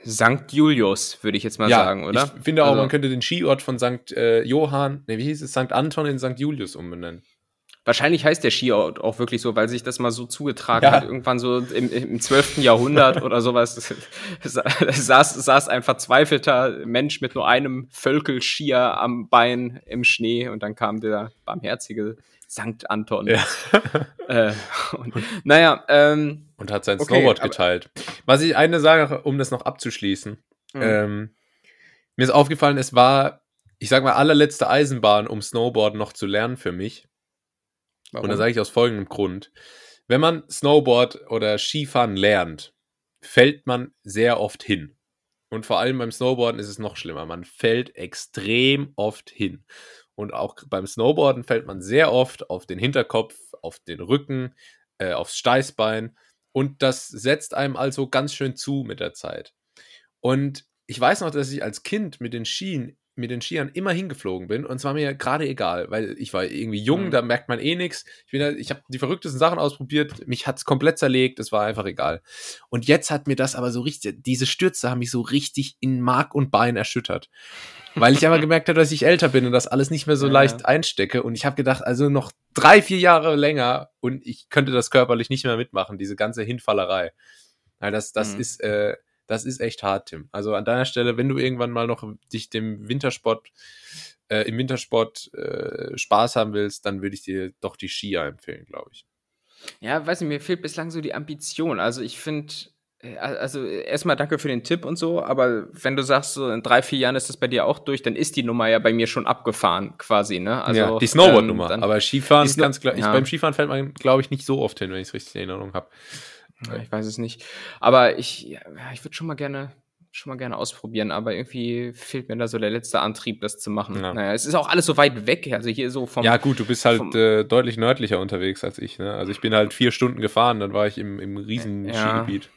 Sankt Julius, würde ich jetzt mal ja, sagen, oder? Ich finde auch, also, man könnte den Skiort von St. Äh, Johann, ne, wie hieß es, St. Anton in St. Julius umbenennen. Wahrscheinlich heißt der Skiort auch wirklich so, weil sich das mal so zugetragen ja. hat, irgendwann so im, im 12. Jahrhundert oder sowas. saß, saß ein verzweifelter Mensch mit nur einem Völkelskier am Bein im Schnee und dann kam der barmherzige Sankt Anton. Ja. äh, und, naja, ähm, und hat sein okay, Snowboard geteilt. Was ich eine Sache, um das noch abzuschließen, mhm. ähm, mir ist aufgefallen, es war, ich sag mal, allerletzte Eisenbahn, um Snowboard noch zu lernen für mich. Warum? Und da sage ich aus folgendem Grund. wenn man Snowboard oder Skifahren lernt, fällt man sehr oft hin. Und vor allem beim Snowboarden ist es noch schlimmer. Man fällt extrem oft hin. Und auch beim Snowboarden fällt man sehr oft auf den Hinterkopf, auf den Rücken, äh, aufs Steißbein. Und das setzt einem also ganz schön zu mit der Zeit. Und ich weiß noch, dass ich als Kind mit den Skien mit den Skiern immer hingeflogen bin und zwar mir gerade egal, weil ich war irgendwie jung, mhm. da merkt man eh nichts. Ich, ich habe die verrücktesten Sachen ausprobiert, mich hat es komplett zerlegt, es war einfach egal. Und jetzt hat mir das aber so richtig, diese Stürze haben mich so richtig in Mark und Bein erschüttert. Weil ich aber gemerkt habe, dass ich älter bin und das alles nicht mehr so ja, leicht einstecke. Und ich habe gedacht, also noch drei, vier Jahre länger und ich könnte das körperlich nicht mehr mitmachen, diese ganze Hinfallerei. Weil das, das mhm. ist, äh, das ist echt hart, Tim. Also an deiner Stelle, wenn du irgendwann mal noch dich dem Wintersport, äh, im Wintersport äh, Spaß haben willst, dann würde ich dir doch die Skier empfehlen, glaube ich. Ja, weiß nicht, mir fehlt bislang so die Ambition. Also ich finde, also erstmal danke für den Tipp und so, aber wenn du sagst, so in drei, vier Jahren ist das bei dir auch durch, dann ist die Nummer ja bei mir schon abgefahren, quasi, ne? Also, ja, die Snowboard-Nummer. Ähm, aber Skifahren ist ganz klar. Ja. Ich, beim Skifahren fällt man, glaube ich, nicht so oft hin, wenn ich es richtig in Erinnerung habe. Ja, ich weiß es nicht. Aber ich, ja, ich würde schon mal gerne schon mal gerne ausprobieren, aber irgendwie fehlt mir da so der letzte Antrieb, das zu machen. Ja. Naja, es ist auch alles so weit weg, also hier so vom. Ja, gut, du bist halt vom, äh, deutlich nördlicher unterwegs als ich, ne? Also ich bin halt vier Stunden gefahren, dann war ich im, im riesen ja. Skigebiet. ja,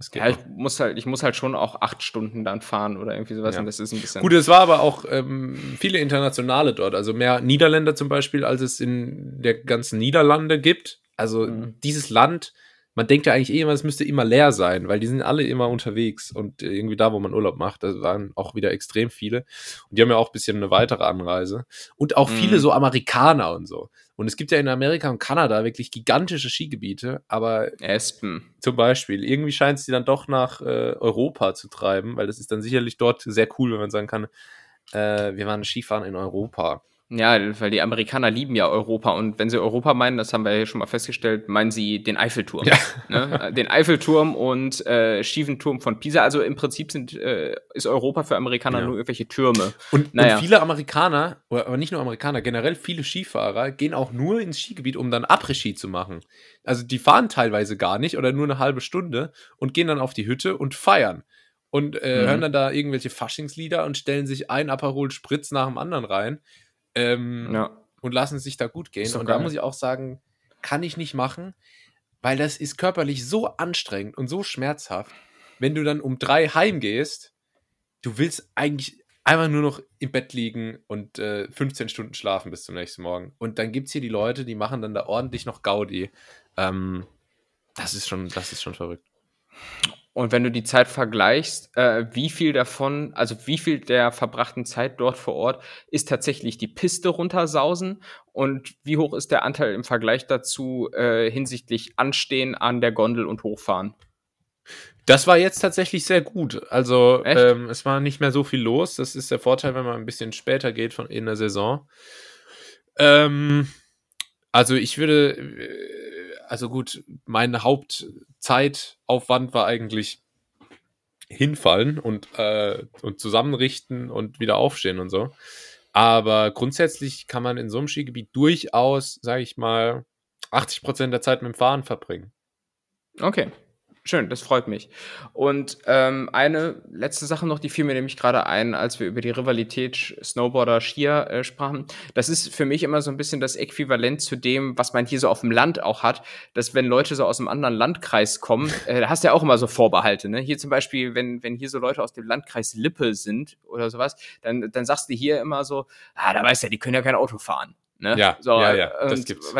ich muss halt, ich muss halt schon auch acht Stunden dann fahren oder irgendwie sowas ja. und das ist ein bisschen. Gut, es war aber auch ähm, viele Internationale dort, also mehr Niederländer zum Beispiel, als es in der ganzen Niederlande gibt. Also mhm. dieses Land man denkt ja eigentlich eh immer, es müsste immer leer sein, weil die sind alle immer unterwegs und irgendwie da, wo man Urlaub macht, da waren auch wieder extrem viele. Und die haben ja auch ein bisschen eine weitere Anreise. Und auch viele mhm. so Amerikaner und so. Und es gibt ja in Amerika und Kanada wirklich gigantische Skigebiete, aber Espen zum Beispiel, irgendwie scheint es die dann doch nach äh, Europa zu treiben, weil das ist dann sicherlich dort sehr cool, wenn man sagen kann, äh, wir waren Skifahren in Europa. Ja, weil die Amerikaner lieben ja Europa und wenn sie Europa meinen, das haben wir ja schon mal festgestellt, meinen sie den Eiffelturm. Ja. Ne? Den Eiffelturm und äh, schiefen Turm von Pisa. Also im Prinzip sind, äh, ist Europa für Amerikaner ja. nur irgendwelche Türme. Und, naja. und viele Amerikaner, aber nicht nur Amerikaner, generell viele Skifahrer gehen auch nur ins Skigebiet, um dann Après-Ski zu machen. Also die fahren teilweise gar nicht oder nur eine halbe Stunde und gehen dann auf die Hütte und feiern und äh, mhm. hören dann da irgendwelche Faschingslieder und stellen sich ein Aperol Spritz nach dem anderen rein ähm, ja. und lassen sich da gut gehen. Und geil. da muss ich auch sagen, kann ich nicht machen, weil das ist körperlich so anstrengend und so schmerzhaft. Wenn du dann um drei heimgehst, du willst eigentlich einfach nur noch im Bett liegen und äh, 15 Stunden schlafen bis zum nächsten Morgen. Und dann gibt es hier die Leute, die machen dann da ordentlich noch Gaudi. Ähm, das ist schon, das ist schon verrückt. Und wenn du die Zeit vergleichst, äh, wie viel davon, also wie viel der verbrachten Zeit dort vor Ort ist tatsächlich die Piste runtersausen und wie hoch ist der Anteil im Vergleich dazu äh, hinsichtlich Anstehen an der Gondel und Hochfahren? Das war jetzt tatsächlich sehr gut. Also ähm, es war nicht mehr so viel los. Das ist der Vorteil, wenn man ein bisschen später geht von in der Saison. Ähm, also ich würde äh, also gut, mein Hauptzeitaufwand war eigentlich hinfallen und, äh, und zusammenrichten und wieder aufstehen und so. Aber grundsätzlich kann man in so einem Skigebiet durchaus, sage ich mal, 80 Prozent der Zeit mit dem Fahren verbringen. Okay. Schön, das freut mich. Und ähm, eine letzte Sache noch, die fiel mir nämlich gerade ein, als wir über die Rivalität Snowboarder-Skier äh, sprachen. Das ist für mich immer so ein bisschen das Äquivalent zu dem, was man hier so auf dem Land auch hat, dass wenn Leute so aus einem anderen Landkreis kommen, äh, da hast du ja auch immer so Vorbehalte. Ne? Hier zum Beispiel, wenn, wenn hier so Leute aus dem Landkreis Lippe sind oder sowas, dann, dann sagst du hier immer so, ah, da weißt du ja, die können ja kein Auto fahren. Ne? Ja, so, ja, ja, das gibt's.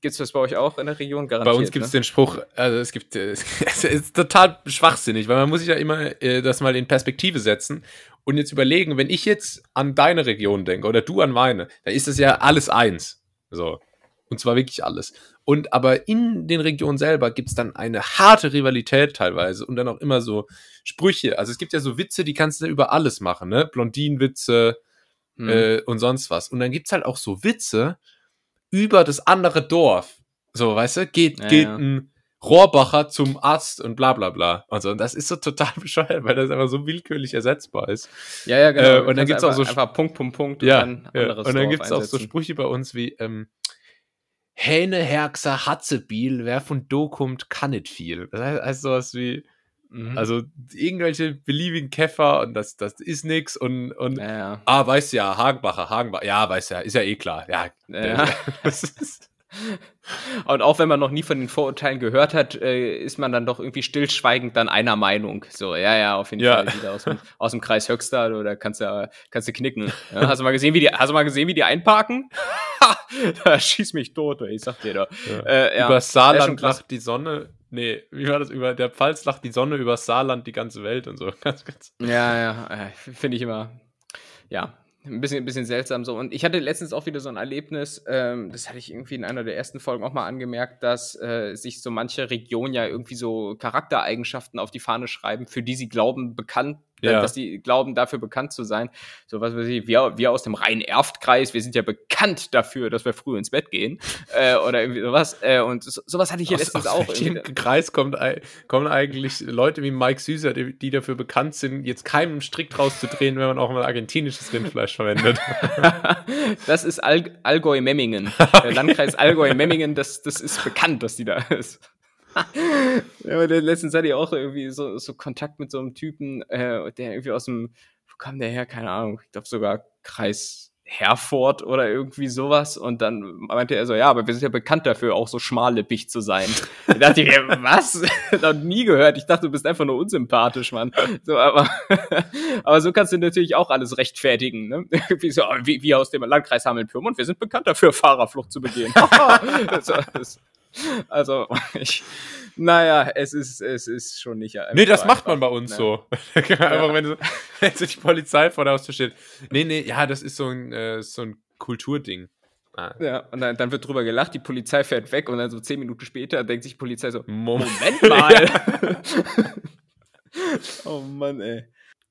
Gibt's das bei euch auch in der Region? Garantiert, bei uns gibt es ne? den Spruch, also es gibt, es ist total schwachsinnig, weil man muss sich ja immer äh, das mal in Perspektive setzen und jetzt überlegen, wenn ich jetzt an deine Region denke oder du an meine, da ist das ja alles eins. So. Und zwar wirklich alles. Und aber in den Regionen selber gibt es dann eine harte Rivalität teilweise und dann auch immer so Sprüche. Also es gibt ja so Witze, die kannst du über alles machen, ne? Blondinenwitze, mhm. äh, und sonst was. Und dann gibt es halt auch so Witze über das andere Dorf. So, weißt du, geht, ja, geht ja. ein Rohrbacher zum Arzt und bla bla bla. Und, so. und das ist so total bescheuert, weil das einfach so willkürlich ersetzbar ist. Ja, ja, genau. Äh, und dann gibt es auch so. Einfach Punkt, Punkt, Punkt. Ja, und dann, ja. Und dann gibt es auch so Sprüche bei uns wie, ähm, Hähne, Herxer, Hatzebiel, wer von Do kommt, kann nicht viel. Das heißt, heißt sowas wie, mhm. also irgendwelche beliebigen Käfer und das, das ist nix und, und ja, ja. ah, weißt ja, Hagenbacher, Hagenbacher, ja, weißt ja, ist ja eh klar, ja. ja. das ist, und auch wenn man noch nie von den Vorurteilen gehört hat, äh, ist man dann doch irgendwie stillschweigend dann einer Meinung. So, ja, ja, auf jeden ja. Fall wieder aus dem, aus dem Kreis Höxter oder kannst du, kannst du knicken. Ja, hast du mal gesehen, wie die, hast du mal gesehen, wie die einparken? da schieß mich tot, ich sag dir da. Ja. Äh, über Saarland lacht die Sonne. Nee, wie war das? Über der Pfalz lacht die Sonne über Saarland die ganze Welt und so. Ganz, ganz. Ja, ja, finde ich immer. Ja, ein bisschen, ein bisschen seltsam so. Und ich hatte letztens auch wieder so ein Erlebnis, ähm, das hatte ich irgendwie in einer der ersten Folgen auch mal angemerkt, dass äh, sich so manche Regionen ja irgendwie so Charaktereigenschaften auf die Fahne schreiben, für die sie glauben, bekannt ja. dass die glauben, dafür bekannt zu sein. So was weiß ich, wir, wir aus dem Rhein-Erft-Kreis, wir sind ja bekannt dafür, dass wir früh ins Bett gehen. äh, oder irgendwie sowas. Äh, und so, sowas hatte ich hier aus, letztens aus auch. Im Kreis kommt, kommen eigentlich Leute wie Mike Süßer, die, die, dafür bekannt sind, jetzt keinen Strick rauszudrehen, wenn man auch mal argentinisches Rindfleisch verwendet. das ist All Allgäu-Memmingen. Der Landkreis Allgäu-Memmingen, das, das ist bekannt, dass die da ist ja, letztens hatte ich auch irgendwie so, so Kontakt mit so einem Typen, äh, der irgendwie aus dem, wo kam der her? Keine Ahnung, ich glaube sogar Kreis Herford oder irgendwie sowas. Und dann meinte er so, ja, aber wir sind ja bekannt dafür, auch so schmallippig zu sein. da dachte ich, was? Noch nie gehört. Ich dachte, du bist einfach nur unsympathisch, Mann. So, aber, aber so kannst du natürlich auch alles rechtfertigen. Ne? Wie, so, wie, wie aus dem Landkreis Hameln-Pyrmont. Wir sind bekannt dafür, Fahrerflucht zu begehen. so, das, also, ich, naja, es ist, es ist schon nicht. Nee, das macht man bei uns ne? so. einfach, wenn, so, wenn so die Polizei vor der Haustür steht. Nee, nee, ja, das ist so ein, äh, so ein Kulturding. Ah. Ja, und dann, dann, wird drüber gelacht, die Polizei fährt weg und dann so zehn Minuten später denkt sich die Polizei so: Moment, mal! oh Mann, ey.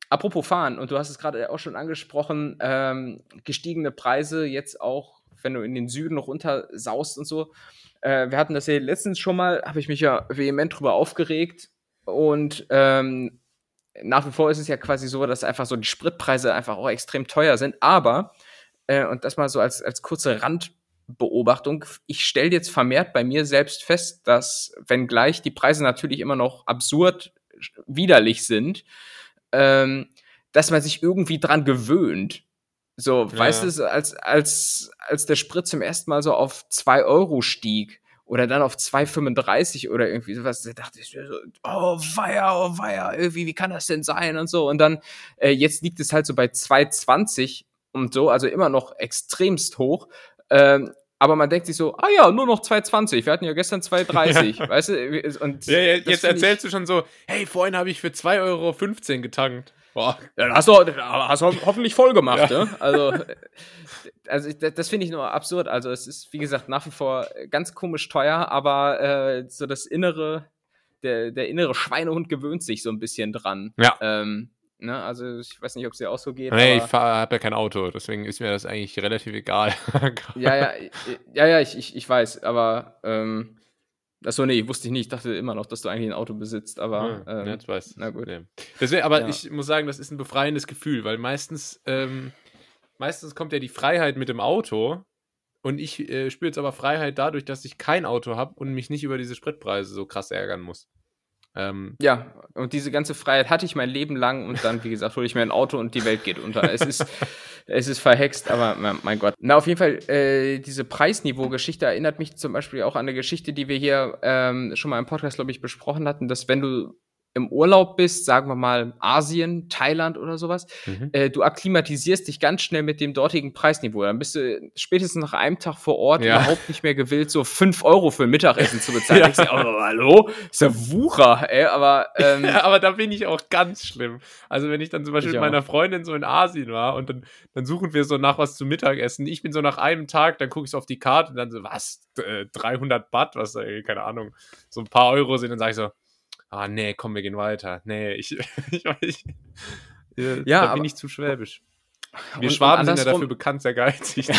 Apropos Fahren, und du hast es gerade auch schon angesprochen, ähm, gestiegene Preise jetzt auch, wenn du in den Süden runter saust und so. Äh, wir hatten das ja letztens schon mal, habe ich mich ja vehement drüber aufgeregt. Und ähm, nach wie vor ist es ja quasi so, dass einfach so die Spritpreise einfach auch extrem teuer sind. Aber, äh, und das mal so als, als kurze Randbeobachtung, ich stelle jetzt vermehrt bei mir selbst fest, dass, wenngleich die Preise natürlich immer noch absurd widerlich sind, ähm, dass man sich irgendwie dran gewöhnt. So, ja. weißt du, als, als, als der Sprit zum ersten Mal so auf zwei Euro stieg oder dann auf 2,35 oder irgendwie sowas, da dachte ich so, oh weia, oh weia, irgendwie, wie kann das denn sein und so. Und dann, äh, jetzt liegt es halt so bei 2,20 und so, also immer noch extremst hoch. Ähm, aber man denkt sich so, ah ja, nur noch 2,20. Wir hatten ja gestern 2,30. Ja. Weißt du? Und ja, ja, jetzt erzählst du schon so, hey, vorhin habe ich für 2,15 Euro getankt. Boah. Ja, hast du, hast du hoffentlich voll gemacht, ja. ne? Also, also das finde ich nur absurd. Also es ist, wie gesagt, nach wie vor ganz komisch teuer, aber äh, so das innere, der, der innere Schweinehund gewöhnt sich so ein bisschen dran. Ja. Ähm, ne? Also ich weiß nicht, ob es dir auch so geht. Nee, ich habe ja kein Auto, deswegen ist mir das eigentlich relativ egal. ja, ja, ja, ja, ich, ich, ich weiß, aber ähm, Achso, nee, wusste ich nicht. Ich dachte immer noch, dass du eigentlich ein Auto besitzt, aber. Ja, ähm, jetzt weiß Na gut. Nee. Deswegen, aber ja. ich muss sagen, das ist ein befreiendes Gefühl, weil meistens, ähm, meistens kommt ja die Freiheit mit dem Auto und ich äh, spüre jetzt aber Freiheit dadurch, dass ich kein Auto habe und mich nicht über diese Spritpreise so krass ärgern muss. Ähm, ja, und diese ganze Freiheit hatte ich mein Leben lang und dann, wie gesagt, hole ich mir ein Auto und die Welt geht unter. Es ist, es ist verhext, aber mein Gott. Na, auf jeden Fall, äh, diese Preisniveau-Geschichte erinnert mich zum Beispiel auch an eine Geschichte, die wir hier ähm, schon mal im Podcast, glaube ich, besprochen hatten, dass wenn du im Urlaub bist, sagen wir mal Asien, Thailand oder sowas, mhm. äh, du akklimatisierst dich ganz schnell mit dem dortigen Preisniveau. Dann bist du spätestens nach einem Tag vor Ort ja. überhaupt nicht mehr gewillt, so fünf Euro für ein Mittagessen zu bezahlen. ja. du, oh, hallo? Ist ja Wucher, ey, aber. Ähm, ja, aber da bin ich auch ganz schlimm. Also, wenn ich dann zum Beispiel mit meiner Freundin so in Asien war und dann, dann suchen wir so nach was zum Mittagessen. Ich bin so nach einem Tag, dann gucke ich so auf die Karte und dann so, was? 300 äh, Baht, was, ey, keine Ahnung, so ein paar Euro sind, dann sage ich so, ah nee, komm, wir gehen weiter. Nee, ich, ich, ich ja, ja, da bin ich zu schwäbisch. Wir und, Schwaben und sind ja dafür bekannt, sehr geizig.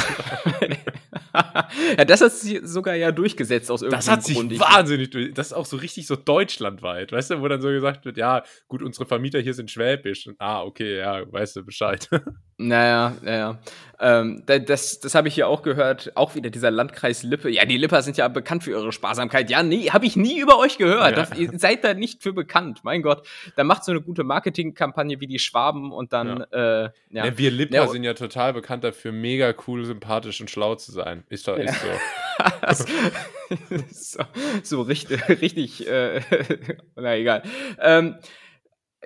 ja, das hat sich sogar ja durchgesetzt aus irgendeinem Das hat sich Grund. wahnsinnig durch. Das ist auch so richtig so deutschlandweit, weißt du, wo dann so gesagt wird, ja, gut, unsere Vermieter hier sind schwäbisch. Und, ah, okay, ja, weißt du Bescheid. Naja, naja. Ähm, das das habe ich hier auch gehört. Auch wieder dieser Landkreis Lippe. Ja, die Lipper sind ja bekannt für ihre Sparsamkeit. Ja, nee, habe ich nie über euch gehört. Ja. Das, ihr seid da nicht für bekannt. Mein Gott. Da macht so eine gute Marketingkampagne wie die Schwaben und dann. Ja. Äh, ja. ja wir Lipper sind ja total bekannt dafür, mega cool, sympathisch und schlau zu sein. Ist doch ist so. so. so. richtig, richtig äh, na egal. Ähm,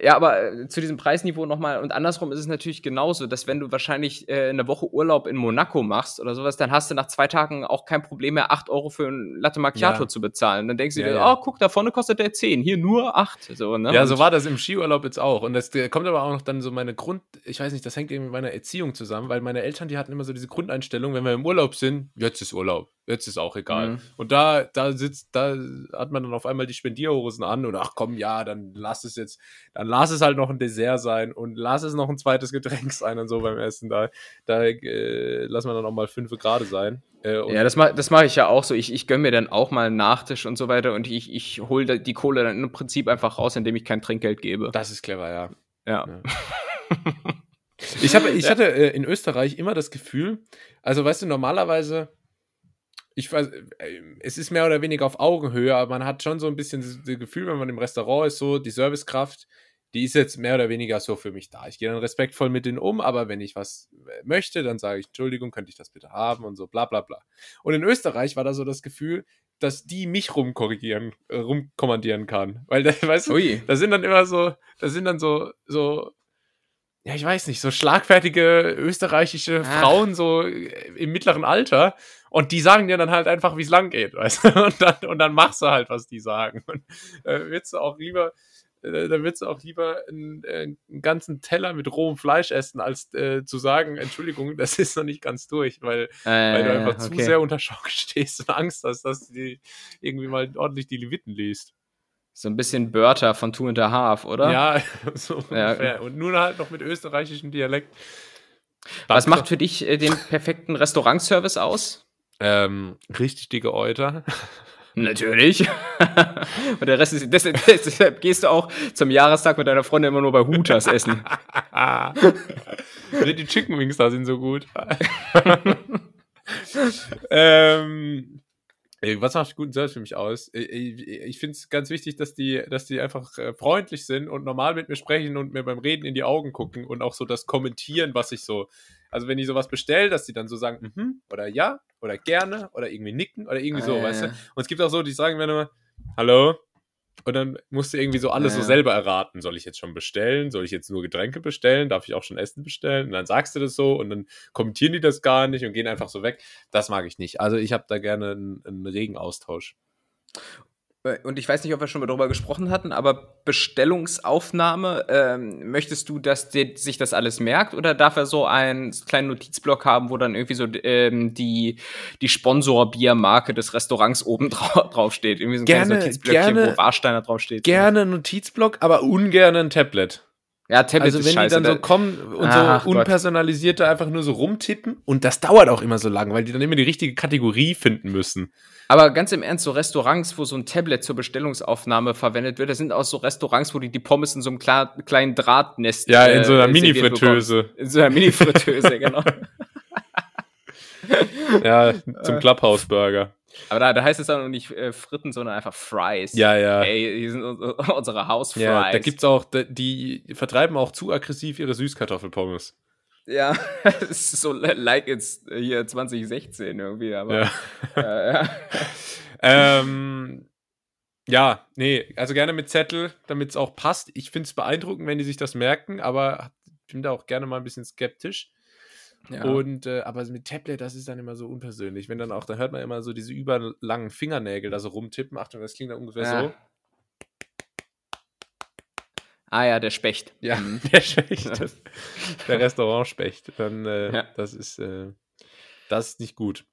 ja, aber äh, zu diesem Preisniveau nochmal und andersrum ist es natürlich genauso, dass wenn du wahrscheinlich äh, eine Woche Urlaub in Monaco machst oder sowas, dann hast du nach zwei Tagen auch kein Problem mehr, 8 Euro für ein Latte Macchiato ja. zu bezahlen. Dann denkst du ja, dir, ja. oh, guck, da vorne kostet der 10, hier nur 8. So, ne? Ja, so war das im Skiurlaub jetzt auch. Und das kommt aber auch noch dann so meine Grund, ich weiß nicht, das hängt eben mit meiner Erziehung zusammen, weil meine Eltern, die hatten immer so diese Grundeinstellung, wenn wir im Urlaub sind, jetzt ist Urlaub jetzt ist auch egal. Mhm. Und da, da sitzt, da hat man dann auf einmal die Spendierhosen an und ach komm, ja, dann lass es jetzt, dann lass es halt noch ein Dessert sein und lass es noch ein zweites Getränk sein und so beim Essen. Da, da äh, lass man dann auch mal fünf Grad sein. Äh, ja, das mache das mach ich ja auch so. Ich, ich gönne mir dann auch mal einen Nachtisch und so weiter und ich, ich hole die Kohle dann im Prinzip einfach raus, indem ich kein Trinkgeld gebe. Das ist clever, ja. Ja. ja. ich, hab, ich hatte äh, in Österreich immer das Gefühl, also weißt du, normalerweise ich weiß, äh, es ist mehr oder weniger auf Augenhöhe, aber man hat schon so ein bisschen das Gefühl, wenn man im Restaurant ist, so die Servicekraft, die ist jetzt mehr oder weniger so für mich da. Ich gehe dann respektvoll mit denen um, aber wenn ich was äh, möchte, dann sage ich, Entschuldigung, könnte ich das bitte haben und so, bla bla bla. Und in Österreich war da so das Gefühl, dass die mich rumkorrigieren, äh, rumkommandieren kann. Weil, da, weißt du, Ui. da sind dann immer so, da sind dann so, so ja, ich weiß nicht, so schlagfertige österreichische Ach. Frauen so im mittleren Alter und die sagen dir dann halt einfach, wie es lang geht, weißt du? Und dann, und dann machst du halt, was die sagen. Und äh, willst du auch lieber, äh, dann willst du auch lieber einen, äh, einen, ganzen Teller mit rohem Fleisch essen, als äh, zu sagen, Entschuldigung, das ist noch nicht ganz durch, weil, äh, weil du einfach okay. zu sehr unter Schock stehst und Angst hast, dass du irgendwie mal ordentlich die Leviten liest. So ein bisschen Börter von Two and a Half, oder? Ja, so ja. ungefähr. Und nun halt noch mit österreichischem Dialekt. Was macht für dich äh, den perfekten Restaurantservice aus? Ähm, richtig dicke Euter. Natürlich. Und der Rest ist. Deshalb, deshalb, gehst du auch zum Jahrestag mit deiner Freundin immer nur bei Hooters essen. die Chicken Wings da sind so gut. ähm, was macht guten Service für mich aus? Ich finde es ganz wichtig, dass die, dass die einfach äh, freundlich sind und normal mit mir sprechen und mir beim Reden in die Augen gucken und auch so das kommentieren, was ich so. Also wenn ich sowas bestelle, dass die dann so sagen, mhm, oder ja, oder gerne, oder irgendwie nicken oder irgendwie so, äh. weißt du? Und es gibt auch so, die sagen mir immer, hallo, und dann musst du irgendwie so alles ja. so selber erraten. Soll ich jetzt schon bestellen? Soll ich jetzt nur Getränke bestellen? Darf ich auch schon Essen bestellen? Und dann sagst du das so und dann kommentieren die das gar nicht und gehen einfach so weg. Das mag ich nicht. Also ich habe da gerne einen, einen regen Austausch. Äh, und ich weiß nicht, ob wir schon mal darüber gesprochen hatten, aber Bestellungsaufnahme, ähm, möchtest du, dass der sich das alles merkt oder darf er so einen kleinen Notizblock haben, wo dann irgendwie so ähm, die, die Sponsorbiermarke des Restaurants oben drauf, drauf steht? Irgendwie so ein gerne, kleines Notizblöckchen, gerne, wo Warsteiner draufsteht. Gerne Notizblock, aber ungern ein Tablet. Ja, Tablet also wenn scheiße, die dann so kommen und Ach, so unpersonalisierte einfach nur so rumtippen und das dauert auch immer so lang, weil die dann immer die richtige Kategorie finden müssen. Aber ganz im Ernst, so Restaurants, wo so ein Tablet zur Bestellungsaufnahme verwendet wird, das sind auch so Restaurants, wo die die Pommes in so einem kleinen Drahtnest Ja, in so einer äh, Mini-Fritteuse. In so einer Mini-Fritteuse, genau. ja, zum Clubhouse-Burger. Aber da, da heißt es dann nicht äh, Fritten, sondern einfach Fries. Ja, ja. Ey, die sind unsere Hausfries. Ja, da gibt's auch, die vertreiben auch zu aggressiv ihre Süßkartoffelpommes. Ja, es ist so like it's hier 2016 irgendwie, aber. Ja. Äh, ja. ähm, ja, nee, also gerne mit Zettel, damit es auch passt. Ich finde es beeindruckend, wenn die sich das merken, aber ich bin da auch gerne mal ein bisschen skeptisch. Ja. Und äh, aber mit Tablet, das ist dann immer so unpersönlich. Wenn dann auch, da hört man immer so diese überlangen Fingernägel da so rumtippen. Achtung, das klingt dann ungefähr ja. so. Ah ja, der Specht. Ja, mhm. der Specht. Das, der Restaurantspecht. Dann, äh, ja. das ist, äh, das ist nicht gut.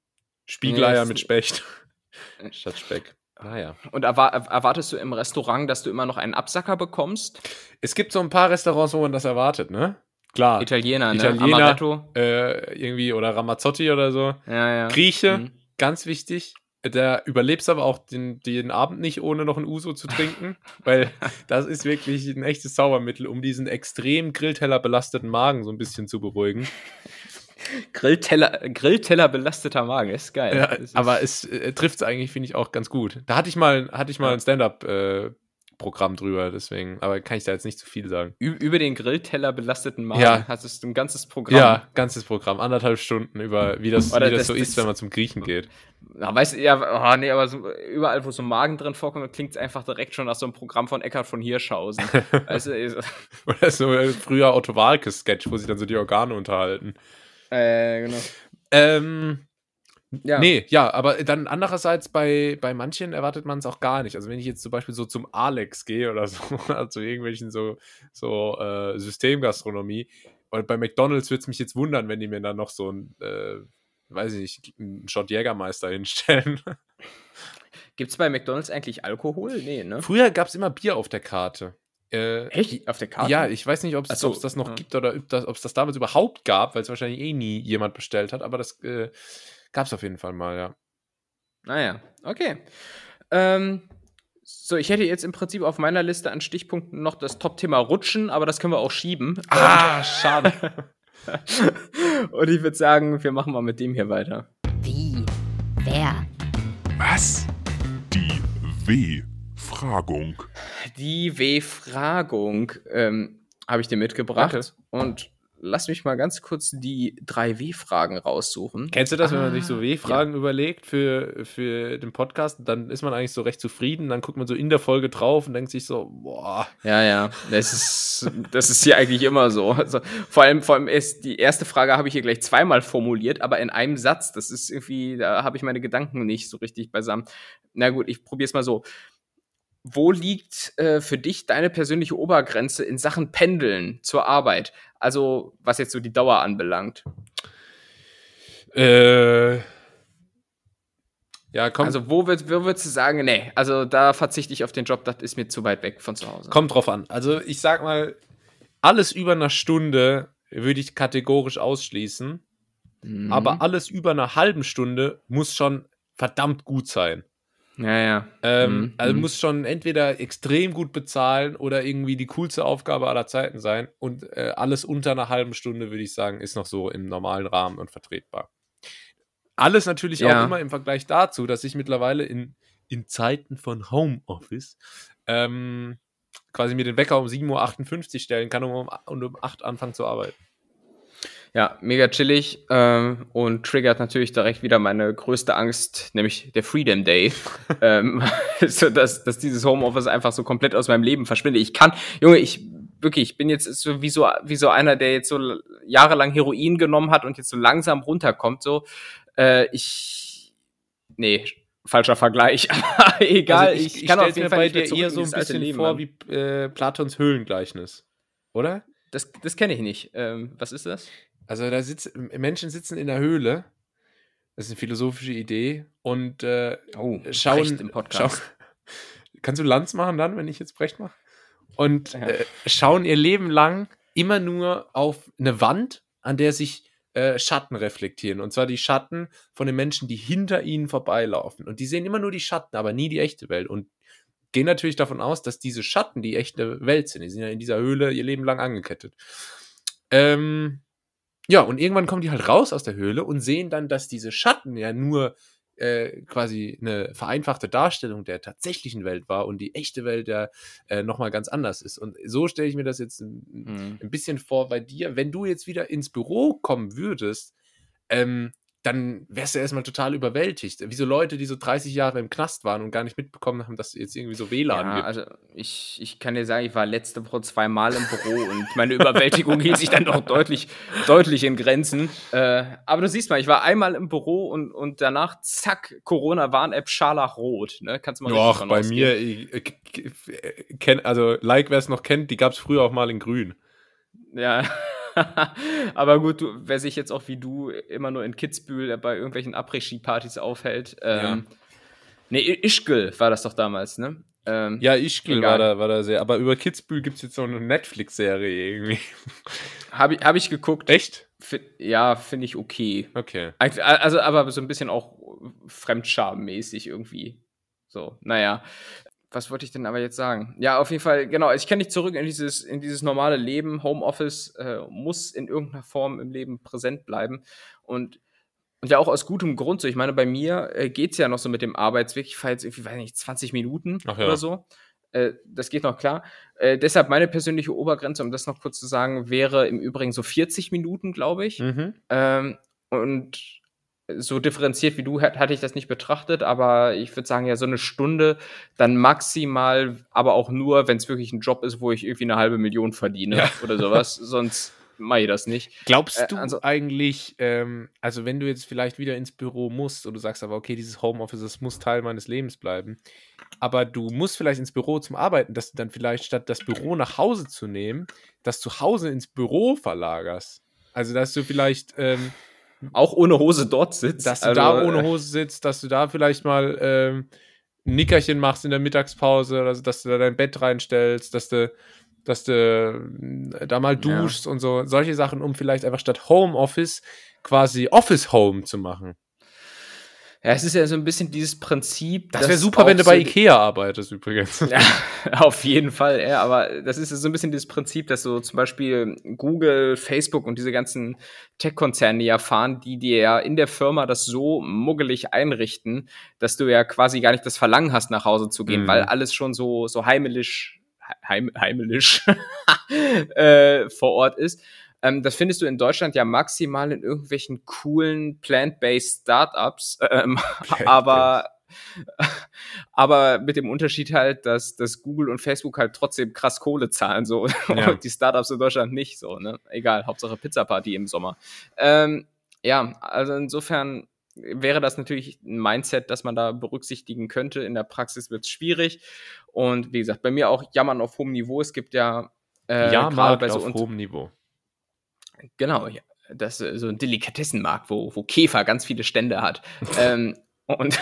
Spiegeleier nee, mit Specht. Statt Speck. Ah ja. Und erwartest du im Restaurant, dass du immer noch einen Absacker bekommst? Es gibt so ein paar Restaurants, wo man das erwartet, ne? Klar. Italiener, ne? Italiener, Amaretto. Äh, irgendwie oder Ramazzotti oder so. Ja, ja. Grieche, mhm. ganz wichtig. Der überlebt aber auch den, den Abend nicht, ohne noch ein Uso zu trinken, weil das ist wirklich ein echtes Zaubermittel, um diesen extrem Grillteller belasteten Magen so ein bisschen zu beruhigen. Grillteller, Grillteller belasteter Magen, ist geil. Ja, aber es äh, trifft es eigentlich, finde ich, auch ganz gut. Da hatte ich mal, hatte ich mal ja. ein Stand-up äh, Programm drüber, deswegen, aber kann ich da jetzt nicht zu viel sagen. Ü über den Grillteller belasteten Magen ja. hast du ein ganzes Programm. Ja, ganzes Programm, anderthalb Stunden über, wie das, wie das, das so das, ist, wenn man zum Griechen geht. Na, weißt du, ja, oh, nee, aber so, überall, wo so Magen drin vorkommt, klingt es einfach direkt schon nach so einem Programm von Eckhard von Hirschhausen. weißt du, Oder so ein früher Otto Walke-Sketch, wo sich dann so die Organe unterhalten. Äh, genau. Ähm, ja. Nee, ja, aber dann andererseits bei, bei manchen erwartet man es auch gar nicht. Also wenn ich jetzt zum Beispiel so zum Alex gehe oder so, also irgendwelchen so, so äh, Systemgastronomie, und bei McDonalds würde es mich jetzt wundern, wenn die mir dann noch so ein, äh, weiß ich nicht, einen Shot Jägermeister hinstellen. Gibt es bei McDonalds eigentlich Alkohol? Nee, ne? Früher gab es immer Bier auf der Karte. Äh, Echt? Auf der Karte? Ja, ich weiß nicht, ob es so, das noch ja. gibt oder ob es das, das damals überhaupt gab, weil es wahrscheinlich eh nie jemand bestellt hat, aber das äh, Gab es auf jeden Fall mal, ja. Naja, ah okay. Ähm, so, ich hätte jetzt im Prinzip auf meiner Liste an Stichpunkten noch das Top-Thema Rutschen, aber das können wir auch schieben. Ah, schade. Und ich würde sagen, wir machen mal mit dem hier weiter. Wie? Wer? Was? Die W-Fragung. Die W-Fragung ähm, habe ich dir mitgebracht. Danke. Und lass mich mal ganz kurz die drei W-Fragen raussuchen. Kennst du das, ah, wenn man sich so ah, W-Fragen ja. überlegt für, für den Podcast? Dann ist man eigentlich so recht zufrieden. Dann guckt man so in der Folge drauf und denkt sich so, boah. Ja, ja. Das ist, das ist hier eigentlich immer so. Also, vor allem, vor allem ist die erste Frage habe ich hier gleich zweimal formuliert, aber in einem Satz. Das ist irgendwie, da habe ich meine Gedanken nicht so richtig beisammen. Na gut, ich probiere es mal so wo liegt äh, für dich deine persönliche Obergrenze in Sachen Pendeln zur Arbeit? Also, was jetzt so die Dauer anbelangt. Äh. Ja, komm. Also, wo, würd, wo würdest du sagen, nee, also da verzichte ich auf den Job, das ist mir zu weit weg von zu Hause? Kommt drauf an. Also, ich sag mal, alles über eine Stunde würde ich kategorisch ausschließen. Mhm. Aber alles über eine halben Stunde muss schon verdammt gut sein. Ja, ja. Ähm, mhm. Also mhm. muss schon entweder extrem gut bezahlen oder irgendwie die coolste Aufgabe aller Zeiten sein. Und äh, alles unter einer halben Stunde, würde ich sagen, ist noch so im normalen Rahmen und vertretbar. Alles natürlich ja. auch immer im Vergleich dazu, dass ich mittlerweile in, in Zeiten von Homeoffice ähm, quasi mir den Wecker um 7.58 Uhr stellen kann, um, um, um 8 Uhr anfangen zu arbeiten. Ja, mega chillig ähm, und triggert natürlich direkt wieder meine größte Angst, nämlich der Freedom Day. ähm, so dass, dass dieses Homeoffice einfach so komplett aus meinem Leben verschwindet. Ich kann, Junge, ich wirklich, ich bin jetzt so wie so, wie so einer, der jetzt so jahrelang Heroin genommen hat und jetzt so langsam runterkommt. So, äh, ich, nee, falscher Vergleich, aber egal. Also ich, ich, kann auf jeden Fall bei dir eher so ein bisschen Leben, vor wie äh, Platons Höhlengleichnis, oder? Das, das kenne ich nicht. Ähm, was ist das? Also da sitzen Menschen sitzen in der Höhle. Das ist eine philosophische Idee und äh, oh, schauen im Podcast. Schau, kannst du Lanz machen dann, wenn ich jetzt Brecht mache? Und ja. äh, schauen ihr Leben lang immer nur auf eine Wand, an der sich äh, Schatten reflektieren. Und zwar die Schatten von den Menschen, die hinter ihnen vorbeilaufen. Und die sehen immer nur die Schatten, aber nie die echte Welt. Und gehen natürlich davon aus, dass diese Schatten die echte Welt sind. Die sind ja in dieser Höhle ihr Leben lang angekettet. Ähm, ja, und irgendwann kommen die halt raus aus der Höhle und sehen dann, dass diese Schatten ja nur äh, quasi eine vereinfachte Darstellung der tatsächlichen Welt war und die echte Welt ja äh, nochmal ganz anders ist. Und so stelle ich mir das jetzt ein, mhm. ein, bisschen vor bei dir. Wenn du jetzt wieder ins Büro kommen würdest, ähm, dann wärst du erstmal total überwältigt. Wie so Leute, die so 30 Jahre im Knast waren und gar nicht mitbekommen haben, dass jetzt irgendwie so WLAN ja, gibt. Also ich, ich kann dir sagen, ich war letzte Woche zweimal im Büro und meine Überwältigung hielt sich dann doch deutlich, deutlich in Grenzen. Äh, aber du siehst mal, ich war einmal im Büro und, und danach, zack, Corona-Warn-App scharlachrot. Ne? Kannst du mal Doch, bei ausgehen. mir, ich, ich, kenn, also like, wer es noch kennt, die gab es früher auch mal in grün. Ja. Aber gut, du, wer sich jetzt auch wie du immer nur in Kitzbühel bei irgendwelchen Après-Ski-Partys aufhält. Ähm, ja. Nee, Ischgl war das doch damals, ne? Ähm, ja, Ischgl war da, war da sehr. Aber über Kitzbühel gibt es jetzt so eine Netflix-Serie irgendwie. Habe ich, hab ich geguckt. Echt? F ja, finde ich okay. Okay. Also, aber so ein bisschen auch Fremdscham-mäßig irgendwie. So, naja. Was wollte ich denn aber jetzt sagen? Ja, auf jeden Fall, genau. Ich kann nicht zurück in dieses, in dieses normale Leben. Homeoffice äh, muss in irgendeiner Form im Leben präsent bleiben. Und, und ja auch aus gutem Grund so. Ich meine, bei mir äh, geht es ja noch so mit dem Arbeitsweg. Ich fahre jetzt irgendwie, weiß nicht, 20 Minuten ja. oder so. Äh, das geht noch klar. Äh, deshalb meine persönliche Obergrenze, um das noch kurz zu sagen, wäre im Übrigen so 40 Minuten, glaube ich. Mhm. Ähm, und so differenziert wie du hatte ich das nicht betrachtet, aber ich würde sagen, ja, so eine Stunde, dann maximal, aber auch nur, wenn es wirklich ein Job ist, wo ich irgendwie eine halbe Million verdiene ja. oder sowas. Sonst mache ich das nicht. Glaubst du äh, also, eigentlich, ähm, also wenn du jetzt vielleicht wieder ins Büro musst und du sagst aber, okay, dieses Homeoffice, das muss Teil meines Lebens bleiben, aber du musst vielleicht ins Büro zum Arbeiten, dass du dann vielleicht statt das Büro nach Hause zu nehmen, das zu Hause ins Büro verlagerst. Also, dass du vielleicht ähm, auch ohne Hose dort sitzt. Dass du also, da ohne Hose sitzt, dass du da vielleicht mal ähm, ein Nickerchen machst in der Mittagspause, also dass du da dein Bett reinstellst, dass du, dass du äh, da mal duschst ja. und so. Solche Sachen, um vielleicht einfach statt Homeoffice quasi Office Home zu machen. Ja, es ist ja so ein bisschen dieses Prinzip. Das wäre super, wenn du bei Ikea arbeitest, übrigens. Ja, auf jeden Fall, ja, aber das ist so ein bisschen dieses Prinzip, dass so zum Beispiel Google, Facebook und diese ganzen Tech-Konzerne ja fahren, die dir ja in der Firma das so muggelig einrichten, dass du ja quasi gar nicht das Verlangen hast, nach Hause zu gehen, mhm. weil alles schon so, so heimelisch, heim, heimelisch äh, vor Ort ist. Ähm, das findest du in Deutschland ja maximal in irgendwelchen coolen Plant-Based Startups, ähm, aber aber mit dem Unterschied halt, dass, dass Google und Facebook halt trotzdem krass Kohle zahlen, so ja. und die Startups in Deutschland nicht so, ne? Egal, Hauptsache Pizza-Party im Sommer. Ähm, ja, also insofern wäre das natürlich ein Mindset, das man da berücksichtigen könnte. In der Praxis wird es schwierig. Und wie gesagt, bei mir auch Jammern auf hohem Niveau. Es gibt ja äh, ja, bei so auf hohem Niveau. Genau, ja. Das ist so ein Delikatessenmarkt, wo, wo Käfer ganz viele Stände hat. ähm, und,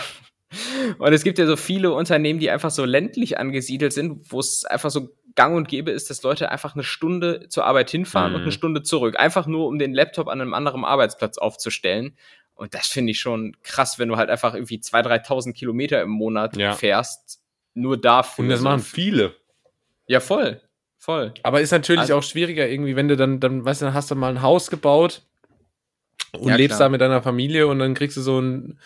und es gibt ja so viele Unternehmen, die einfach so ländlich angesiedelt sind, wo es einfach so gang und gäbe ist, dass Leute einfach eine Stunde zur Arbeit hinfahren mhm. und eine mhm. Stunde zurück. Einfach nur, um den Laptop an einem anderen Arbeitsplatz aufzustellen. Und das finde ich schon krass, wenn du halt einfach irgendwie 2.000, 3.000 Kilometer im Monat ja. fährst. Nur dafür. Und das machen viele. Ja, voll. Voll. Aber ist natürlich also, auch schwieriger irgendwie, wenn du dann, dann, weißt du, dann hast du mal ein Haus gebaut und ja, lebst klar. da mit deiner Familie und dann kriegst du so ein,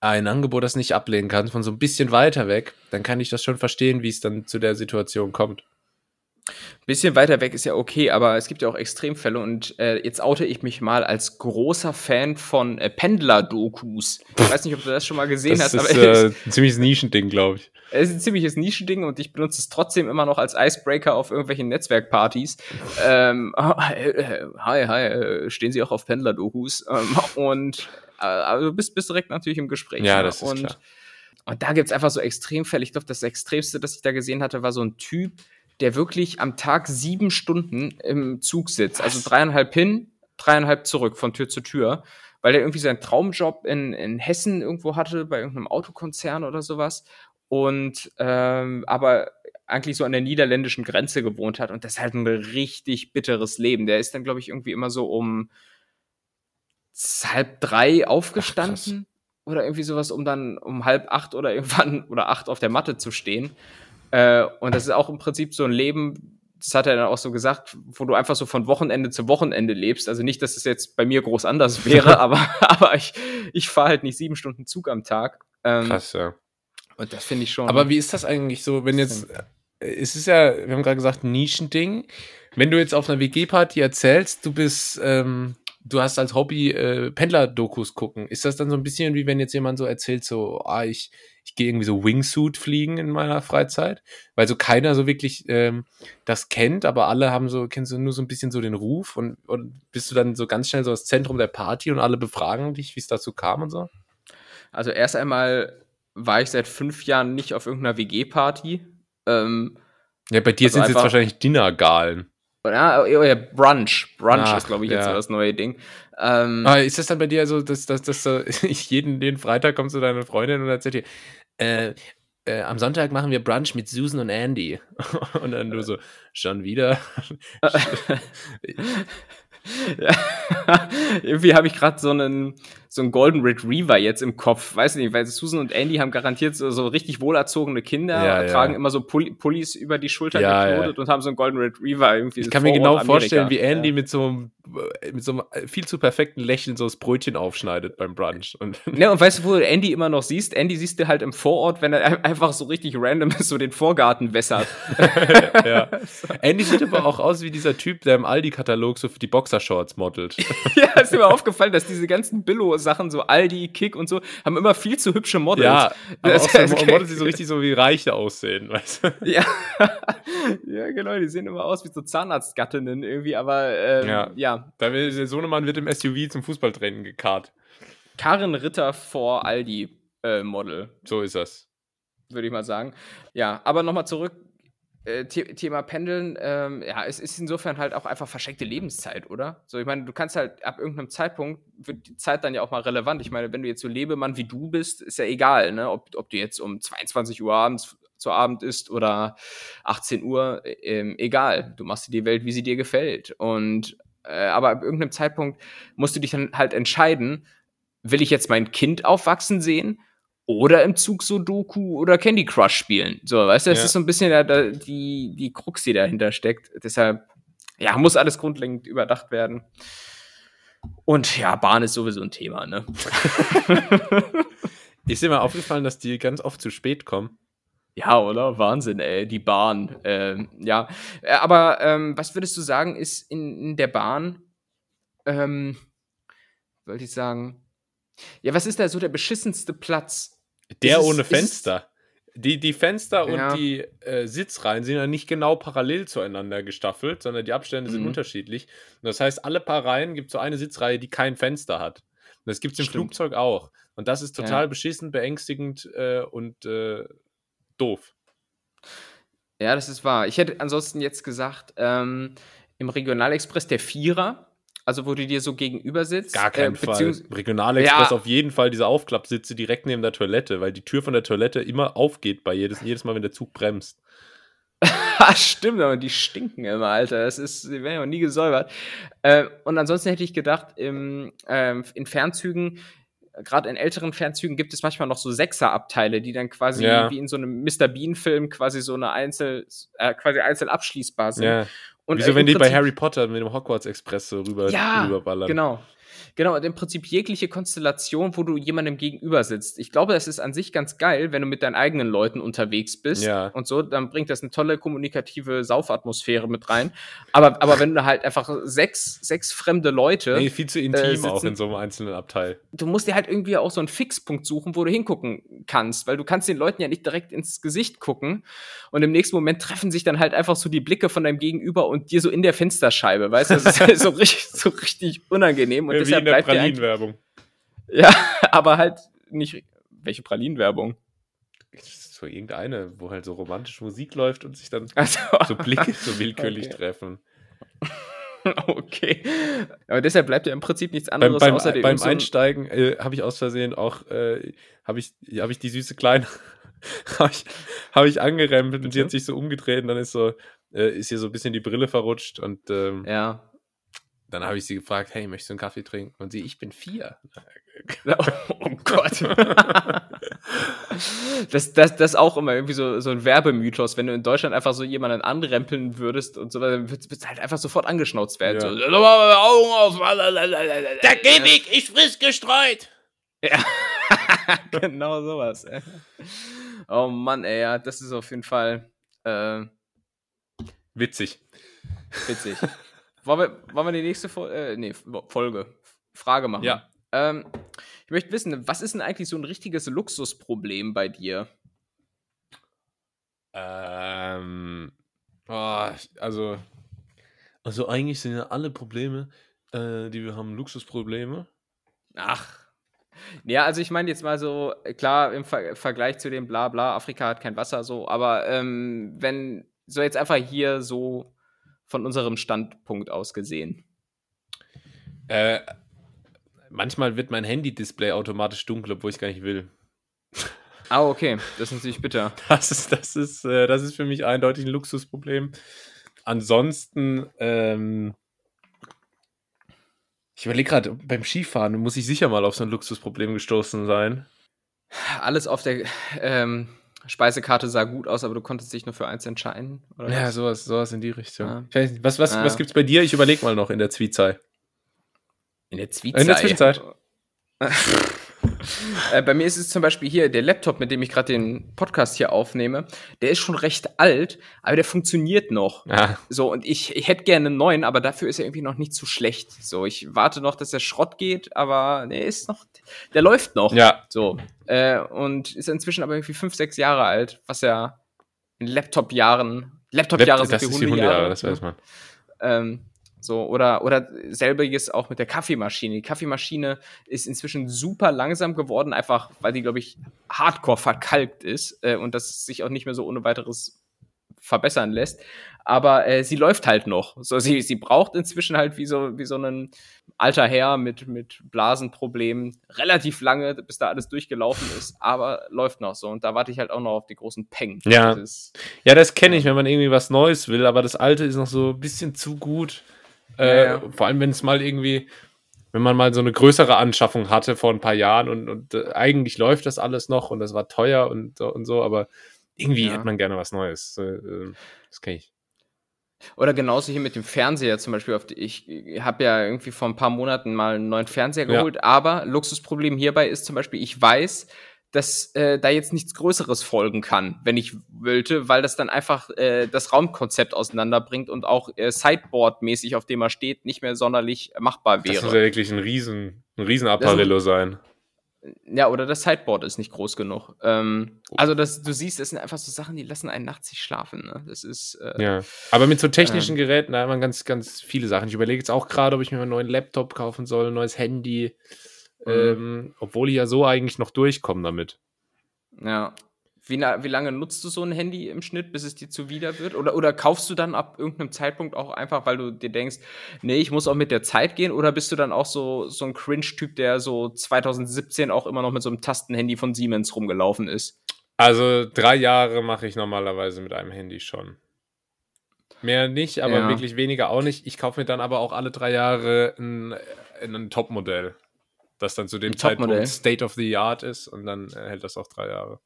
ein Angebot, das nicht ablehnen kannst, von so ein bisschen weiter weg, dann kann ich das schon verstehen, wie es dann zu der Situation kommt. Bisschen weiter weg ist ja okay, aber es gibt ja auch Extremfälle und äh, jetzt oute ich mich mal als großer Fan von äh, Pendler-Dokus. Ich weiß nicht, ob du das schon mal gesehen das hast, ist, aber äh, ein ziemliches Nischending, glaube ich. Es ist ein ziemliches Nischending und ich benutze es trotzdem immer noch als Icebreaker auf irgendwelchen Netzwerkpartys. ähm, hi, hi, äh, stehen Sie auch auf Pendler-Dokus? Ähm, und äh, du bist, bist direkt natürlich im Gespräch. Ja, das ist und, klar. Und da gibt's einfach so Extremfälle. Ich glaube, das Extremste, das ich da gesehen hatte, war so ein Typ, der wirklich am Tag sieben Stunden im Zug sitzt. Also dreieinhalb hin, dreieinhalb zurück von Tür zu Tür, weil er irgendwie seinen Traumjob in, in Hessen irgendwo hatte, bei irgendeinem Autokonzern oder sowas. Und ähm, aber eigentlich so an der niederländischen Grenze gewohnt hat. Und das ist halt ein richtig bitteres Leben. Der ist dann, glaube ich, irgendwie immer so um halb drei aufgestanden. Ach, oder irgendwie sowas, um dann um halb acht oder irgendwann oder acht auf der Matte zu stehen. Äh, und das ist auch im Prinzip so ein Leben, das hat er dann auch so gesagt, wo du einfach so von Wochenende zu Wochenende lebst. Also nicht, dass es jetzt bei mir groß anders wäre, aber, aber ich, ich fahre halt nicht sieben Stunden Zug am Tag. Ähm, Krass, ja. Und das finde ich schon. Aber wie ist das eigentlich so, wenn jetzt, es ist ja, wir haben gerade gesagt, Nischending. Wenn du jetzt auf einer WG-Party erzählst, du bist, ähm, du hast als Hobby äh, Pendler-Dokus gucken. Ist das dann so ein bisschen wie wenn jetzt jemand so erzählt, so, ah, ich, ich gehe irgendwie so Wingsuit fliegen in meiner Freizeit, weil so keiner so wirklich ähm, das kennt, aber alle haben so, kennst du nur so ein bisschen so den Ruf und, und bist du dann so ganz schnell so das Zentrum der Party und alle befragen dich, wie es dazu kam und so? Also erst einmal war ich seit fünf Jahren nicht auf irgendeiner WG-Party. Ähm, ja, bei dir also sind es jetzt wahrscheinlich Dinnergalen. Ja, ja, Brunch. Brunch Ach, ist, glaube ich, jetzt ja. so das neue Ding. Ähm, Aber ist das dann bei dir so, dass, dass, dass so, jeden, jeden Freitag kommst du deine Freundin und erzählt dir, äh, äh, am Sonntag machen wir Brunch mit Susan und Andy. und dann du so, schon wieder? ja. Irgendwie habe ich gerade so einen, so einen Golden Retriever jetzt im Kopf. Weiß nicht, weil Susan und Andy haben garantiert so, so richtig wohlerzogene Kinder, Ja, tragen ja. immer so Pulli Pullis über die Schulter Ja, geknotet und haben so einen Golden Retriever irgendwie. Ich kann mir genau vorstellen, wie Andy Ja. mit so einem äh, mit so einem äh, viel zu perfekten Lächeln so das Brötchen aufschneidet beim Brunch. Und Ne, und weißt du, wo du Andy immer noch siehst? Andy siehst du halt im Vorort, wenn er ein- einfach so richtig random so den Vorgarten wässert. ja. Andy sieht aber auch aus wie dieser Typ, der im Aldi-Katalog so für die Boxershorts modelt. ja, ist mir aufgefallen, dass diese ganzen Billo-Sachen, so Aldi, Kick und so, haben immer viel zu hübsche Models. ja, aber Das- auch so Models, die so richtig so wie Reiche aussehen, weißt du? Ja. ja, genau, die sehen immer aus wie so Zahnarztgattinnen irgendwie, aber ähm, Ja. ja. Da will, der Sohnemann wird im SUV zum Fußballtraining gekarrt. Karin Ritter vor Aldi äh, Model, So ist das. würde ich mal sagen. Ja, aber nochmal zurück. Äh, The Thema Pendeln, ähm, ja, es ist insofern halt auch einfach verschenkte Lebenszeit, oder? So, ich meine, du kannst halt ab irgendeinem Zeitpunkt wird die Zeit dann ja auch mal relevant. Ich meine, wenn du jetzt so Lebemann wie du bist, ist ja egal, ne? Ob, ob du jetzt um 22 Uhr abends zu Abend isst oder 18 Uhr, äh, ähm, egal. Du machst dir die Welt, wie sie dir gefällt. Und äh, aber ab irgendeinem Zeitpunkt musst du dich dann halt entscheiden, will ich jetzt mein Kind aufwachsen sehen oder im Zug Sudoku oder Candy Crush spielen. So, weißt du, das Ja. ist so ein bisschen da, da, die, die Krux, die dahinter steckt. Deshalb, ja, muss alles grundlegend überdacht werden. Und ja, Bahn ist sowieso ein Thema, ne? Ist dir mal aufgefallen, dass die ganz oft zu spät kommen? Ja, oder? Wahnsinn, ey, die Bahn. Ähm, ja, Äh, aber ähm, was würdest du sagen, ist in, in der Bahn, ähm, wollte ich sagen, ja, was ist da so der beschissenste Platz? Der Ist ohne Fenster. Die, die Fenster Ja. und die äh, Sitzreihen sind ja nicht genau parallel zueinander gestaffelt, sondern die Abstände sind Mhm. unterschiedlich. Und das heißt, alle paar Reihen gibt es so eine Sitzreihe, die kein Fenster hat. Und das gibt es im Stimmt. Flugzeug auch. Und das ist total Ja. beschissen, beängstigend äh, und äh, doof. Ja, das ist wahr. Ich hätte ansonsten jetzt gesagt, ähm, im Regionalexpress der Vierer, also wo du dir so gegenüber sitzt. Gar keinen äh, Fall. Regionalexpress Ja. auf jeden Fall diese Aufklappsitze direkt neben der Toilette, weil die Tür von der Toilette immer aufgeht bei jedes, jedes Mal, wenn der Zug bremst. Stimmt, aber die stinken immer, Alter. Das ist, die werden ja auch nie gesäubert. Äh, und ansonsten hätte ich gedacht, im, ähm, in Fernzügen, gerade in älteren Fernzügen, gibt es manchmal noch so Sechserabteile, die dann quasi Ja. wie in so einem Mr. Bean-Film quasi so eine Einzel, äh, quasi einzeln abschließbar sind. Ja. Und, Wieso, wenn die bei Harry Potter mit dem Hogwarts Express so rüber, Ja, rüberballern? Genau. Genau, und im Prinzip jegliche Konstellation, wo du jemandem gegenüber sitzt. Ich glaube, das ist an sich ganz geil, wenn du mit deinen eigenen Leuten unterwegs bist Ja. und so, dann bringt das eine tolle kommunikative Saufatmosphäre mit rein. Aber, aber wenn du halt einfach sechs, sechs fremde Leute, Nee, viel zu intim äh, auch sitzen- in so einem einzelnen Abteil. du musst dir halt irgendwie auch so einen Fixpunkt suchen, wo du hingucken kannst, weil du kannst den Leuten ja nicht direkt ins Gesicht gucken und im nächsten Moment treffen sich dann halt einfach so die Blicke von deinem Gegenüber und dir so in der Fensterscheibe, weißt du, das ist halt so richtig, so richtig unangenehm und Wie in der Pralinenwerbung. ja, aber halt nicht. Welche Pralinenwerbung? So irgendeine, wo halt so romantische Musik läuft und sich dann Also, so Blicke so willkürlich Okay. treffen. okay. Aber deshalb bleibt ja im Prinzip nichts Beim, anderes beim, außer dem beim Einsteigen äh, habe ich aus Versehen auch, äh, habe ich, hab ich die süße Kleine, habe ich, hab ich angerempelt und sie hat sich so umgedreht und dann ist so, äh, ist ihr so ein bisschen die Brille verrutscht und ähm, Ja. Dann habe ich sie gefragt, hey, möchtest du einen Kaffee trinken? Und sie, ich bin vier. Oh Gott. das, das, das ist auch immer irgendwie so, so ein Werbemythos. Wenn du in Deutschland einfach so jemanden anrempeln würdest und so, dann würdest du halt einfach sofort angeschnauzt werden. Ja. So, "Lass mal Augen auf. Der Gehweg, ich friss gestreut. Ja. genau sowas. ey. Oh Mann, ey, ja, das ist auf jeden Fall äh, Witzig. witzig. Wollen, wir, wollen wir die nächste Fol äh, nee, Folge, Frage machen? Ja. Ähm, ich möchte wissen, was ist denn eigentlich so ein richtiges Luxusproblem bei dir? Ähm, oh, also, also eigentlich sind ja alle Probleme, äh, die wir haben, Luxusprobleme. Ach. Ja, also ich meine jetzt mal so, klar, im Ver Vergleich zu dem Blabla, Afrika hat kein Wasser, so, aber ähm, wenn, so jetzt einfach hier so von unserem Standpunkt aus gesehen. Äh, manchmal wird mein Handy-Display automatisch dunkel, obwohl ich gar nicht will. Ah, okay, das ist natürlich bitter. Das ist, das ist, äh, das ist für mich eindeutig ein Luxusproblem. Ansonsten, ähm, Ich überlege gerade, beim Skifahren muss ich sicher mal auf so ein Luxusproblem gestoßen sein. Alles auf der ähm, Speisekarte sah gut aus, aber du konntest dich nur für eins entscheiden. Oder ja, sowas, sowas in die Richtung. Ah. Nicht, was, was, ah. was gibt's bei dir? Ich überlege mal noch in der Zwiezei. In der Zwiezei? In der Zwiezeit. äh, bei mir ist es zum Beispiel hier der Laptop, mit dem ich gerade den Podcast hier aufnehme. Der ist schon recht alt, aber der funktioniert noch. Ja. So, und ich, ich hätte gerne einen neuen, aber dafür ist er irgendwie noch nicht zu schlecht. So, ich warte noch, dass der Schrott geht, aber der ist noch, der läuft noch. Ja. So. Äh, und ist inzwischen aber irgendwie fünf, sechs Jahre alt, was ja in Laptop-Jahren, Laptop-Jahre sind das die Hundejahre, das weiß man. Ähm, so, oder, oder selbiges auch mit der Kaffeemaschine. Die Kaffeemaschine ist inzwischen super langsam geworden, einfach weil die, glaube ich, hardcore verkalkt ist äh, und das sich auch nicht mehr so ohne weiteres verbessern lässt. Aber äh, sie läuft halt noch. So, sie, sie braucht inzwischen halt wie so, wie so ein alter Herr mit, mit Blasenproblemen relativ lange, bis da alles durchgelaufen ist, aber läuft noch so. Und da warte ich halt auch noch auf die großen Peng. Ja, das ja, das kenne ich, wenn man irgendwie was Neues will, aber das alte ist noch so ein bisschen zu gut. Äh, ja, Vor allem, wenn es mal irgendwie, wenn man mal so eine größere Anschaffung hatte vor ein paar Jahren und, und äh, eigentlich läuft das alles noch und das war teuer und, und so, aber irgendwie ja. hätte man gerne was Neues. Äh, das kenne ich. Oder genauso hier mit dem Fernseher zum Beispiel. Ich habe ja irgendwie vor ein paar Monaten mal einen neuen Fernseher geholt, ja. aber Luxusproblem hierbei ist zum Beispiel, ich weiß, dass äh, da jetzt nichts Größeres folgen kann, wenn ich wollte, weil das dann einfach äh, das Raumkonzept auseinanderbringt und auch äh, Sideboard-mäßig, auf dem er steht, nicht mehr sonderlich machbar wäre. Das muss ja wirklich ein riesen, ein riesen Apparillo sein. Ja, oder das Sideboard ist nicht groß genug. Ähm, oh. Also das, du siehst, das sind einfach so Sachen, die lassen einen nachts nicht schlafen. Ne? Das ist. Äh, ja, aber mit so technischen äh, Geräten, da hat man ganz, ganz viele Sachen. Ich überlege jetzt auch gerade, ob ich mir einen neuen Laptop kaufen soll, ein neues Handy. Mhm. Ähm, obwohl ich ja so eigentlich noch durchkomme damit. Ja. Wie, wie, lange nutzt du so ein Handy im Schnitt, bis es dir zuwider wird? Oder, oder kaufst du dann ab irgendeinem Zeitpunkt auch einfach, weil du dir denkst, nee, ich muss auch mit der Zeit gehen? Oder bist du dann auch so, so ein Cringe-Typ, der so 2017 auch immer noch mit so einem Tastenhandy von Siemens rumgelaufen ist? Also drei Jahre mache ich normalerweise mit einem Handy schon. Mehr nicht, aber ja. wirklich weniger auch nicht. Ich kaufe mir dann aber auch alle drei Jahre ein, ein Top-Modell das dann zu dem Zeitpunkt State of the Art ist und dann äh, hält das auch drei Jahre.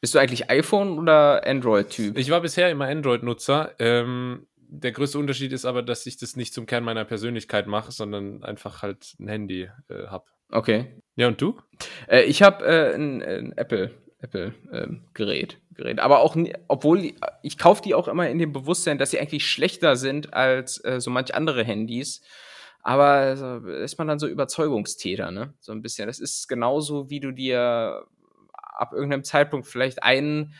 Bist du eigentlich iPhone oder Android-Typ? Ich war bisher immer Android-Nutzer. Ähm, der größte Unterschied ist aber, dass ich das nicht zum Kern meiner Persönlichkeit mache, sondern einfach halt ein Handy äh, habe. Okay. Ja, und du? Äh, ich habe äh, ein, ein, Apple. Apple ähm, Gerät, Gerät. Aber auch, obwohl ich kaufe die auch immer in dem Bewusstsein, dass sie eigentlich schlechter sind als äh, so manch andere Handys. Aber also, ist man dann so Überzeugungstäter, ne? So ein bisschen. Das ist genauso, wie du dir ab irgendeinem Zeitpunkt vielleicht einen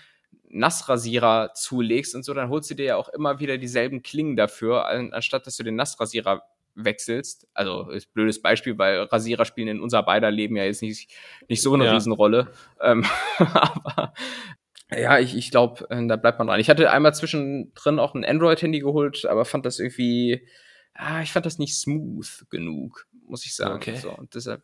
Nassrasierer zulegst und so, dann holst du dir ja auch immer wieder dieselben Klingen dafür, anstatt dass du den Nassrasierer wechselst. Also ist ein blödes Beispiel, weil Rasierer spielen in unser beider Leben ja jetzt nicht, nicht so eine ja. Riesenrolle. Ähm, aber ja, ich, ich glaube, äh, da bleibt man dran. Ich hatte einmal zwischendrin auch ein Android-Handy geholt, aber fand das irgendwie ah, ich fand das nicht smooth genug, muss ich sagen. Okay. So, und deshalb,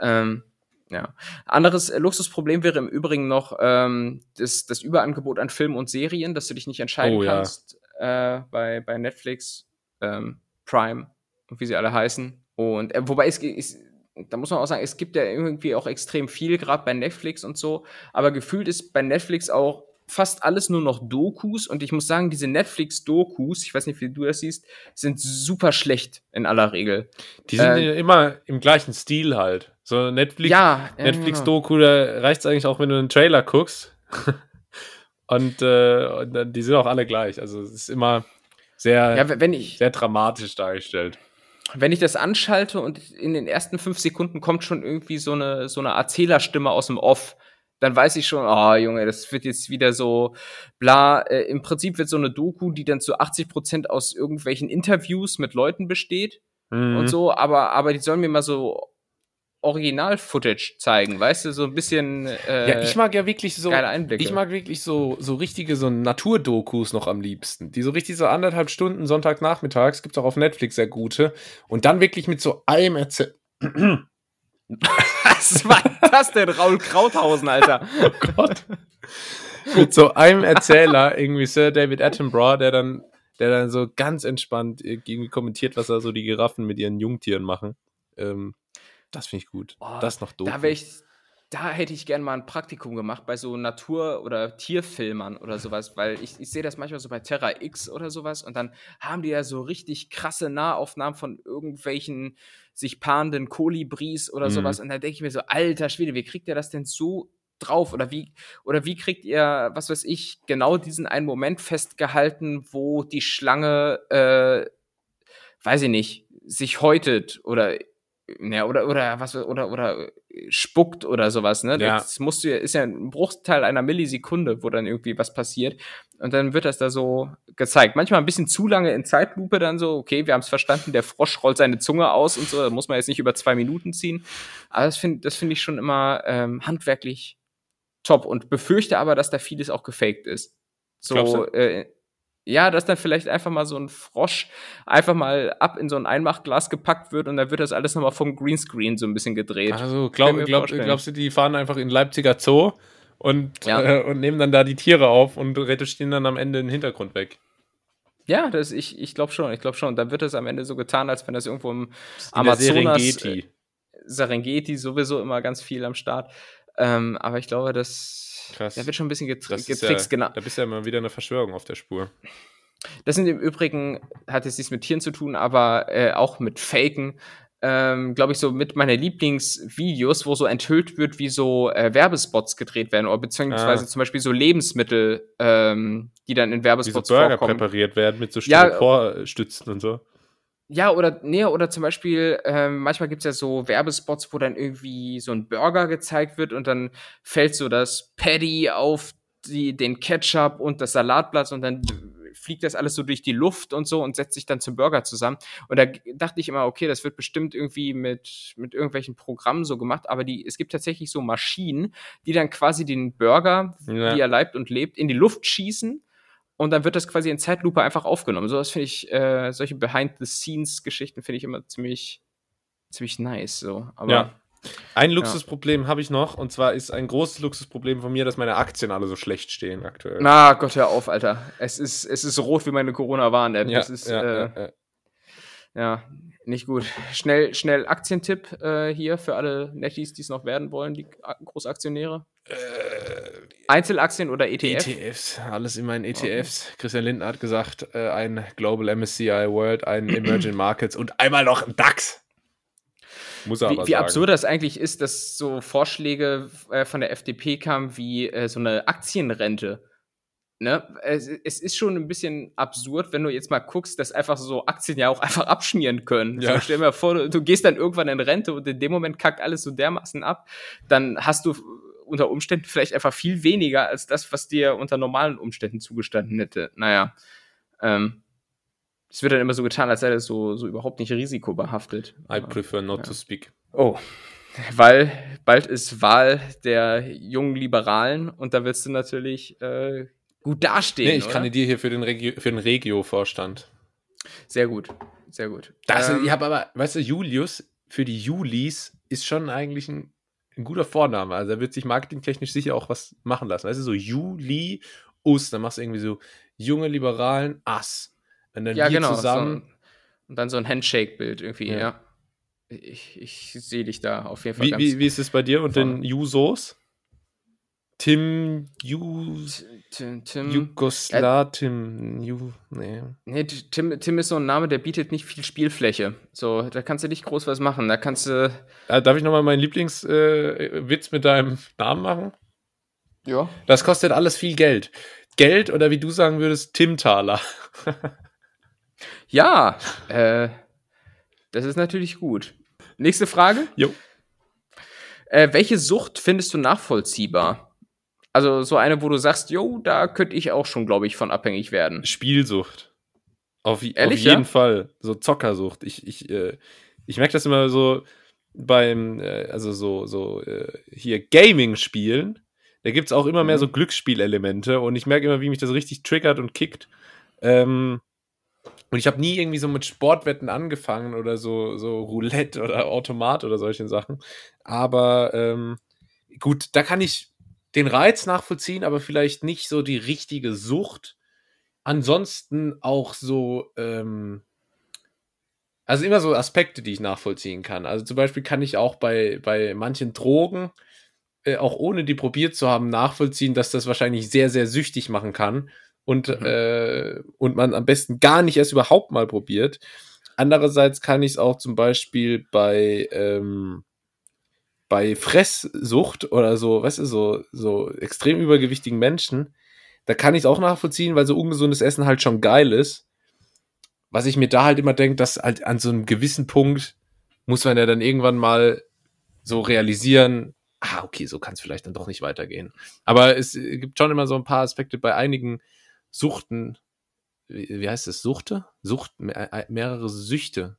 ähm, ja. Anderes äh, Luxusproblem wäre im Übrigen noch ähm, das, das Überangebot an Filmen und Serien, dass du dich nicht entscheiden oh, kannst ja. äh, bei, bei Netflix, ähm, Prime und wie sie alle heißen. Und äh, wobei es, es da muss man auch sagen, es gibt ja irgendwie auch extrem viel, gerade bei Netflix und so. Aber gefühlt ist bei Netflix auch fast alles nur noch Dokus und ich muss sagen, diese Netflix-Dokus, ich weiß nicht, wie du das siehst, sind super schlecht in aller Regel. Die sind äh, immer im gleichen Stil halt. So Netflix, ja, Netflix-Doku, da reicht es eigentlich auch, wenn du einen Trailer guckst. und, äh, und die sind auch alle gleich. Also es ist immer sehr, ja, ich, sehr dramatisch dargestellt. Wenn ich das anschalte und in den ersten fünf Sekunden kommt schon irgendwie so eine, so eine Erzählerstimme aus dem Off, dann weiß ich schon, oh Junge, das wird jetzt wieder so bla. Äh, Im Prinzip wird so eine Doku, die dann zu 80 Prozent aus irgendwelchen Interviews mit Leuten besteht mhm. und so, aber, aber die sollen mir mal so Original-Footage zeigen, weißt du, so ein bisschen. Äh, ja, ich mag ja wirklich so. Geile Einblicke. Ich mag wirklich so, so richtige so Naturdokus noch am liebsten. Die so richtig so anderthalb Stunden Sonntagnachmittags, gibt's auch auf Netflix sehr gute. Und dann wirklich mit so allem erzählt. Was war das denn? Raul Krauthausen, Alter. Oh Gott. Mit so einem Erzähler, irgendwie Sir David Attenborough, der dann, der dann so ganz entspannt irgendwie kommentiert, was da so die Giraffen mit ihren Jungtieren machen. Ähm, das finde ich gut. Oh, das noch doof. Da wäre ich, da hätte ich gerne mal ein Praktikum gemacht bei so Natur- oder Tierfilmern oder sowas, weil ich, ich sehe das manchmal so bei Terra X oder sowas und dann haben die ja so richtig krasse Nahaufnahmen von irgendwelchen sich paarenden Kolibris oder Mhm. sowas und da denke ich mir so, alter Schwede, wie kriegt ihr das denn so drauf oder wie oder wie kriegt ihr, was weiß ich, genau diesen einen Moment festgehalten, wo die Schlange, äh, weiß ich nicht, sich häutet oder ja, oder, oder was, oder, oder spuckt oder sowas, ne? Ja. Das musst du ja, ist ja ein Bruchteil einer Millisekunde, wo dann irgendwie was passiert. Und dann wird das da so gezeigt. Manchmal ein bisschen zu lange in Zeitlupe dann so, okay, wir haben es verstanden, der Frosch rollt seine Zunge aus und so, da muss man jetzt nicht über zwei Minuten ziehen. Aber das finde das finde ich schon immer ähm, handwerklich top und befürchte aber, dass da vieles auch gefaked ist. So, äh, ja, dass dann vielleicht einfach mal so ein Frosch einfach mal ab in so ein Einmachglas gepackt wird und dann wird das alles nochmal vom Greenscreen so ein bisschen gedreht. Also glaub, glaub, glaubst du, die fahren einfach in Leipziger Zoo und, Ja. äh, und nehmen dann da die Tiere auf und retuschieren dann am Ende den Hintergrund weg? Ja, das, ich, ich glaube schon, ich glaube schon. Dann wird das am Ende so getan, als wenn das irgendwo im Amazonas, Serengeti. Serengeti sowieso immer ganz viel am Start. Ähm, aber ich glaube, das, Krass. da wird schon ein bisschen Das ist getrickst. ja, genau. Da bist du ja mal wieder eine Verschwörung auf der Spur. Das sind im Übrigen, hat jetzt nichts mit Tieren zu tun, aber äh, auch mit Faken. Ähm, glaube ich, so mit meiner Lieblingsvideos, wo so enthüllt wird, wie so äh, Werbespots gedreht werden, oder beziehungsweise Ah. zum Beispiel so Lebensmittel, ähm, die dann in Werbespots Burger vorkommen. präpariert werden mit so Ja, Styroporstützen und so. Ja, oder, nee, oder zum Beispiel, ähm, manchmal gibt's ja so Werbespots, wo dann irgendwie so ein Burger gezeigt wird und dann fällt so das Patty auf die, den Ketchup und das Salatblatt und dann fliegt das alles so durch die Luft und so und setzt sich dann zum Burger zusammen. Und da dachte ich immer, okay, das wird bestimmt irgendwie mit, mit irgendwelchen Programmen so gemacht, aber die, es gibt tatsächlich so Maschinen, die dann quasi den Burger, Ja. wie er leibt und lebt, in die Luft schießen und dann wird das quasi in Zeitlupe einfach aufgenommen. So, das finde ich, äh, solche Behind-the-Scenes-Geschichten finde ich immer ziemlich, ziemlich nice. So. Aber Ja. Ein Luxusproblem habe ich noch, und zwar ist ein großes Luxusproblem von mir, dass meine Aktien alle so schlecht stehen aktuell. na Gott, hör auf, Alter. Es ist, es ist rot wie meine Corona-Warn-App. ja, das ist, ja, äh, ja, ja. ja, nicht gut. Schnell, schnell Aktientipp äh, hier für alle Netties, die es noch werden wollen, die Großaktionäre. Äh, Einzelaktien oder E ETF? ETFs, alles in meinen ETFs. Christian Lindner hat gesagt, äh, ein Global MSCI World, ein Emerging Markets und einmal noch ein DAX. Muss er Wie, aber wie sagen. absurd das eigentlich ist, dass so Vorschläge äh, von der FDP kamen wie äh, so eine Aktienrente. Ne? Es, es ist schon ein bisschen absurd, wenn du jetzt mal guckst, dass einfach so Aktien ja auch einfach abschmieren können. Ja. So, stell dir mal vor, du, du gehst dann irgendwann in Rente und in dem Moment kackt alles so dermaßen ab, dann hast du unter Umständen vielleicht einfach viel weniger als das, was dir unter normalen Umständen zugestanden hätte. Naja. Ähm, es wird dann immer so getan, als sei das so, so überhaupt nicht risikobehaftet. I prefer not Ja. to speak. Oh, weil bald ist Wahl der jungen Liberalen und da willst du natürlich äh, gut dastehen. Nee, ich oder? kandidiere hier für den, Regio, für den Regio-Vorstand. Sehr gut, sehr gut. Das, Ähm, ich habe aber, weißt du, Julius für die Julis ist schon eigentlich ein, ein guter Vorname. Also er wird sich marketingtechnisch sicher auch was machen lassen. Weißt du, so Julius, dann machst du irgendwie so junge Liberalen Ass. Und dann ja, wir genau. zusammen. So, und dann so ein Handshake-Bild irgendwie, Ja. ja. Ich, ich sehe dich da auf jeden Fall Wie, ganz. wie, wie ist es bei dir und den Jusos? Tim Jus. Tim, Tim, Jugosla, Tim, Ju, nee. nee, Tim, Tim ist so ein Name, der bietet nicht viel Spielfläche. So, da kannst du nicht groß was machen. Da kannst du. Äh, darf ich nochmal meinen Lieblingswitz äh, mit deinem Namen machen? Ja. Das kostet alles viel Geld. Geld oder wie du sagen würdest, Timtaler. Ja, äh, das ist natürlich gut. Nächste Frage. Jo. Äh, welche Sucht findest du nachvollziehbar? Also so eine, wo du sagst, jo, da könnte ich auch schon, glaube ich, von abhängig werden. Spielsucht. Auf, Ehrlich, auf jeden ja? Fall. So Zockersucht. Ich, ich, äh, ich merke das immer so beim, äh, also so, so äh, hier Gaming-Spielen. Da gibt es auch immer mehr Mhm. so Glücksspielelemente und ich merke immer, wie mich das richtig triggert und kickt. Ähm, und ich habe nie irgendwie so mit Sportwetten angefangen oder so, so Roulette oder Automat oder solchen Sachen. Aber ähm, gut, da kann ich den Reiz nachvollziehen, aber vielleicht nicht so die richtige Sucht. Ansonsten auch so, ähm, Also immer so Aspekte, die ich nachvollziehen kann. Also zum Beispiel kann ich auch bei, bei manchen Drogen, äh, auch ohne die probiert zu haben, nachvollziehen, dass das wahrscheinlich sehr, sehr süchtig machen kann und, mhm. äh, und man am besten gar nicht erst überhaupt mal probiert. Andererseits kann ich es auch zum Beispiel bei, ähm, bei Fresssucht oder so, weißt du, so, so extrem übergewichtigen Menschen, da kann ich es auch nachvollziehen, weil so ungesundes Essen halt schon geil ist. Was ich mir da halt immer denke, dass halt an so einem gewissen Punkt muss man ja dann irgendwann mal so realisieren, ah, okay, so kann es vielleicht dann doch nicht weitergehen. Aber es gibt schon immer so ein paar Aspekte bei einigen Suchten, wie, heißt es, Suchte? Sucht, äh, mehrere Süchte.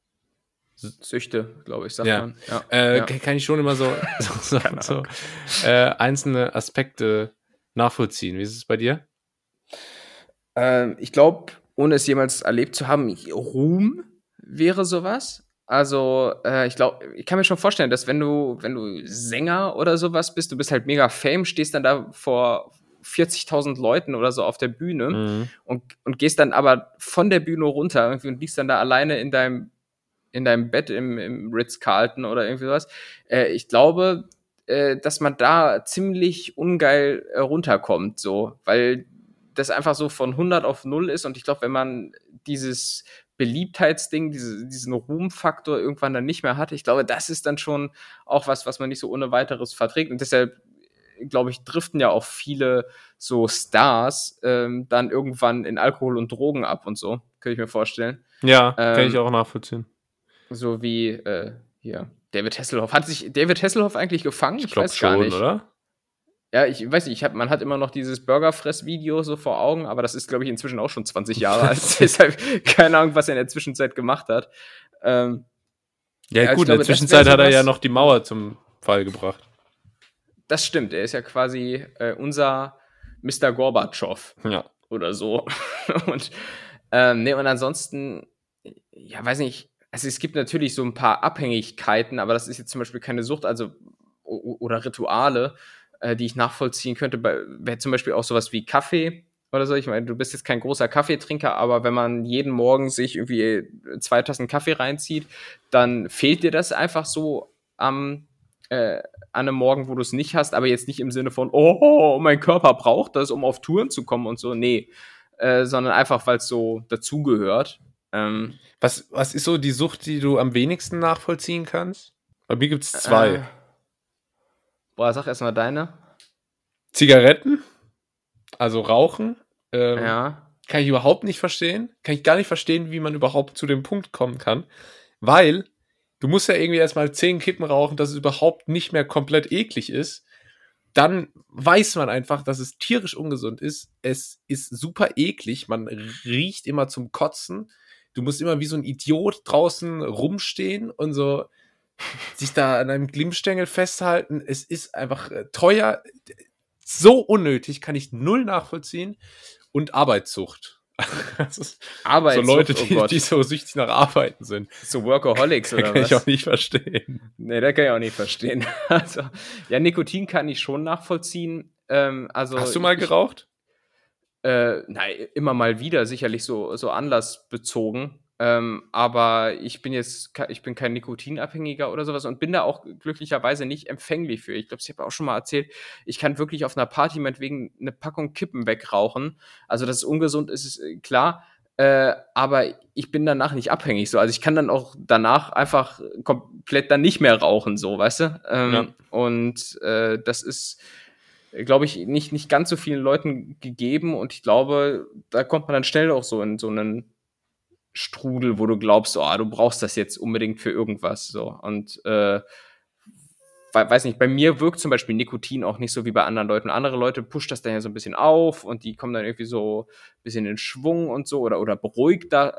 Süchte, glaube ich, sagt ja. man. Ja. Äh, ja. Kann ich schon immer so, so, so, so äh, einzelne Aspekte nachvollziehen. Wie ist es bei dir? Ähm, ich glaube, ohne es jemals erlebt zu haben, Ruhm wäre sowas. Also, äh, ich glaube, ich kann mir schon vorstellen, dass wenn du, wenn du Sänger oder sowas bist, du bist halt mega Fame, stehst dann da vor, 40.000 Leuten oder so auf der Bühne mhm. und, und gehst dann aber von der Bühne runter irgendwie und liegst dann da alleine in deinem, in deinem Bett im, im Ritz-Carlton oder irgendwie sowas. Äh, ich glaube, äh, dass man da ziemlich ungeil äh, runterkommt, so, weil das einfach so von 100 auf 0 ist und ich glaube, wenn man dieses Beliebtheitsding, diese, diesen Ruhmfaktor irgendwann dann nicht mehr hat, ich glaube, das ist dann schon auch was, was man nicht so ohne weiteres verträgt und deshalb glaube ich, driften ja auch viele so Stars ähm, dann irgendwann in Alkohol und Drogen ab und so, könnte ich mir vorstellen. Ja, ähm, kann ich auch nachvollziehen. So wie äh, hier David Hasselhoff. Hat sich David Hasselhoff eigentlich gefangen? Ich, ich weiß schon, gar nicht. oder? Ja, ich weiß nicht, ich hab, man hat immer noch dieses Burgerfress-Video so vor Augen, aber das ist, glaube ich, inzwischen auch schon 20 Jahre alt. Deshalb keine Ahnung, was er in der Zwischenzeit gemacht hat. Ähm, ja, ja, gut, glaube, in der Zwischenzeit hat er ja noch die Mauer zum Fall gebracht das stimmt. Er ist ja quasi äh, unser Mr. Gorbatschow. Ja. Oder so. und, ähm, nee, und ansonsten, ja, weiß nicht, also es gibt natürlich so ein paar Abhängigkeiten, aber das ist jetzt zum Beispiel keine Sucht, also oder Rituale, äh, die ich nachvollziehen könnte. Wäre zum Beispiel auch sowas wie Kaffee oder so. Ich meine, du bist jetzt kein großer Kaffeetrinker, aber wenn man jeden Morgen sich irgendwie zwei Tassen Kaffee reinzieht, dann fehlt dir das einfach so am äh, an einem Morgen, wo du es nicht hast, aber jetzt nicht im Sinne von, oh, mein Körper braucht das, um auf Touren zu kommen und so. Nee. Äh, sondern einfach, weil es so dazugehört. Ähm, was, was ist so die Sucht, die du am wenigsten nachvollziehen kannst? Bei mir gibt es zwei. Äh, boah, sag erstmal deine. Zigaretten, also Rauchen. Ähm, ja. Kann ich überhaupt nicht verstehen. Kann ich gar nicht verstehen, wie man überhaupt zu dem Punkt kommen kann. Weil Du musst ja irgendwie erstmal zehn Kippen rauchen, dass es überhaupt nicht mehr komplett eklig ist. Dann weiß man einfach, dass es tierisch ungesund ist. Es ist super eklig. Man riecht immer zum Kotzen. Du musst immer wie so ein Idiot draußen rumstehen und so sich da an einem Glimmstängel festhalten. Es ist einfach äh, teuer. So unnötig, kann ich null nachvollziehen. Und Arbeitssucht. Arbeit. So Leute, oh die, oh die, so süchtig nach Arbeiten sind. So Workaholics oder kann was? Kann ich auch nicht verstehen. Nee, das kann ich auch nicht verstehen. Also, ja, Nikotin kann ich schon nachvollziehen. Ähm, also Hast du mal geraucht? Äh, nein, immer mal wieder, sicherlich so, so anlassbezogen. Ähm, aber ich bin jetzt, ich bin kein Nikotinabhängiger oder sowas und bin da auch glücklicherweise nicht empfänglich für. Ich glaube, ich habe auch schon mal erzählt, ich kann wirklich auf einer Party meinetwegen eine Packung Kippen wegrauchen. Also, dass es ungesund ist, ist äh, klar. Äh, aber ich bin danach nicht abhängig so. Also ich kann dann auch danach einfach komplett dann nicht mehr rauchen, so, weißt du? Ähm, ja. Und äh, das ist, glaube ich, nicht, nicht ganz so vielen Leuten gegeben und ich glaube, da kommt man dann schnell auch so in so einen Strudel, wo du glaubst, oh, du brauchst das jetzt unbedingt für irgendwas. So. Und äh, weiß nicht, bei mir wirkt zum Beispiel Nikotin auch nicht so wie bei anderen Leuten. Andere Leute pusht das dann ja so ein bisschen auf und die kommen dann irgendwie so ein bisschen in Schwung und so oder, oder beruhigt da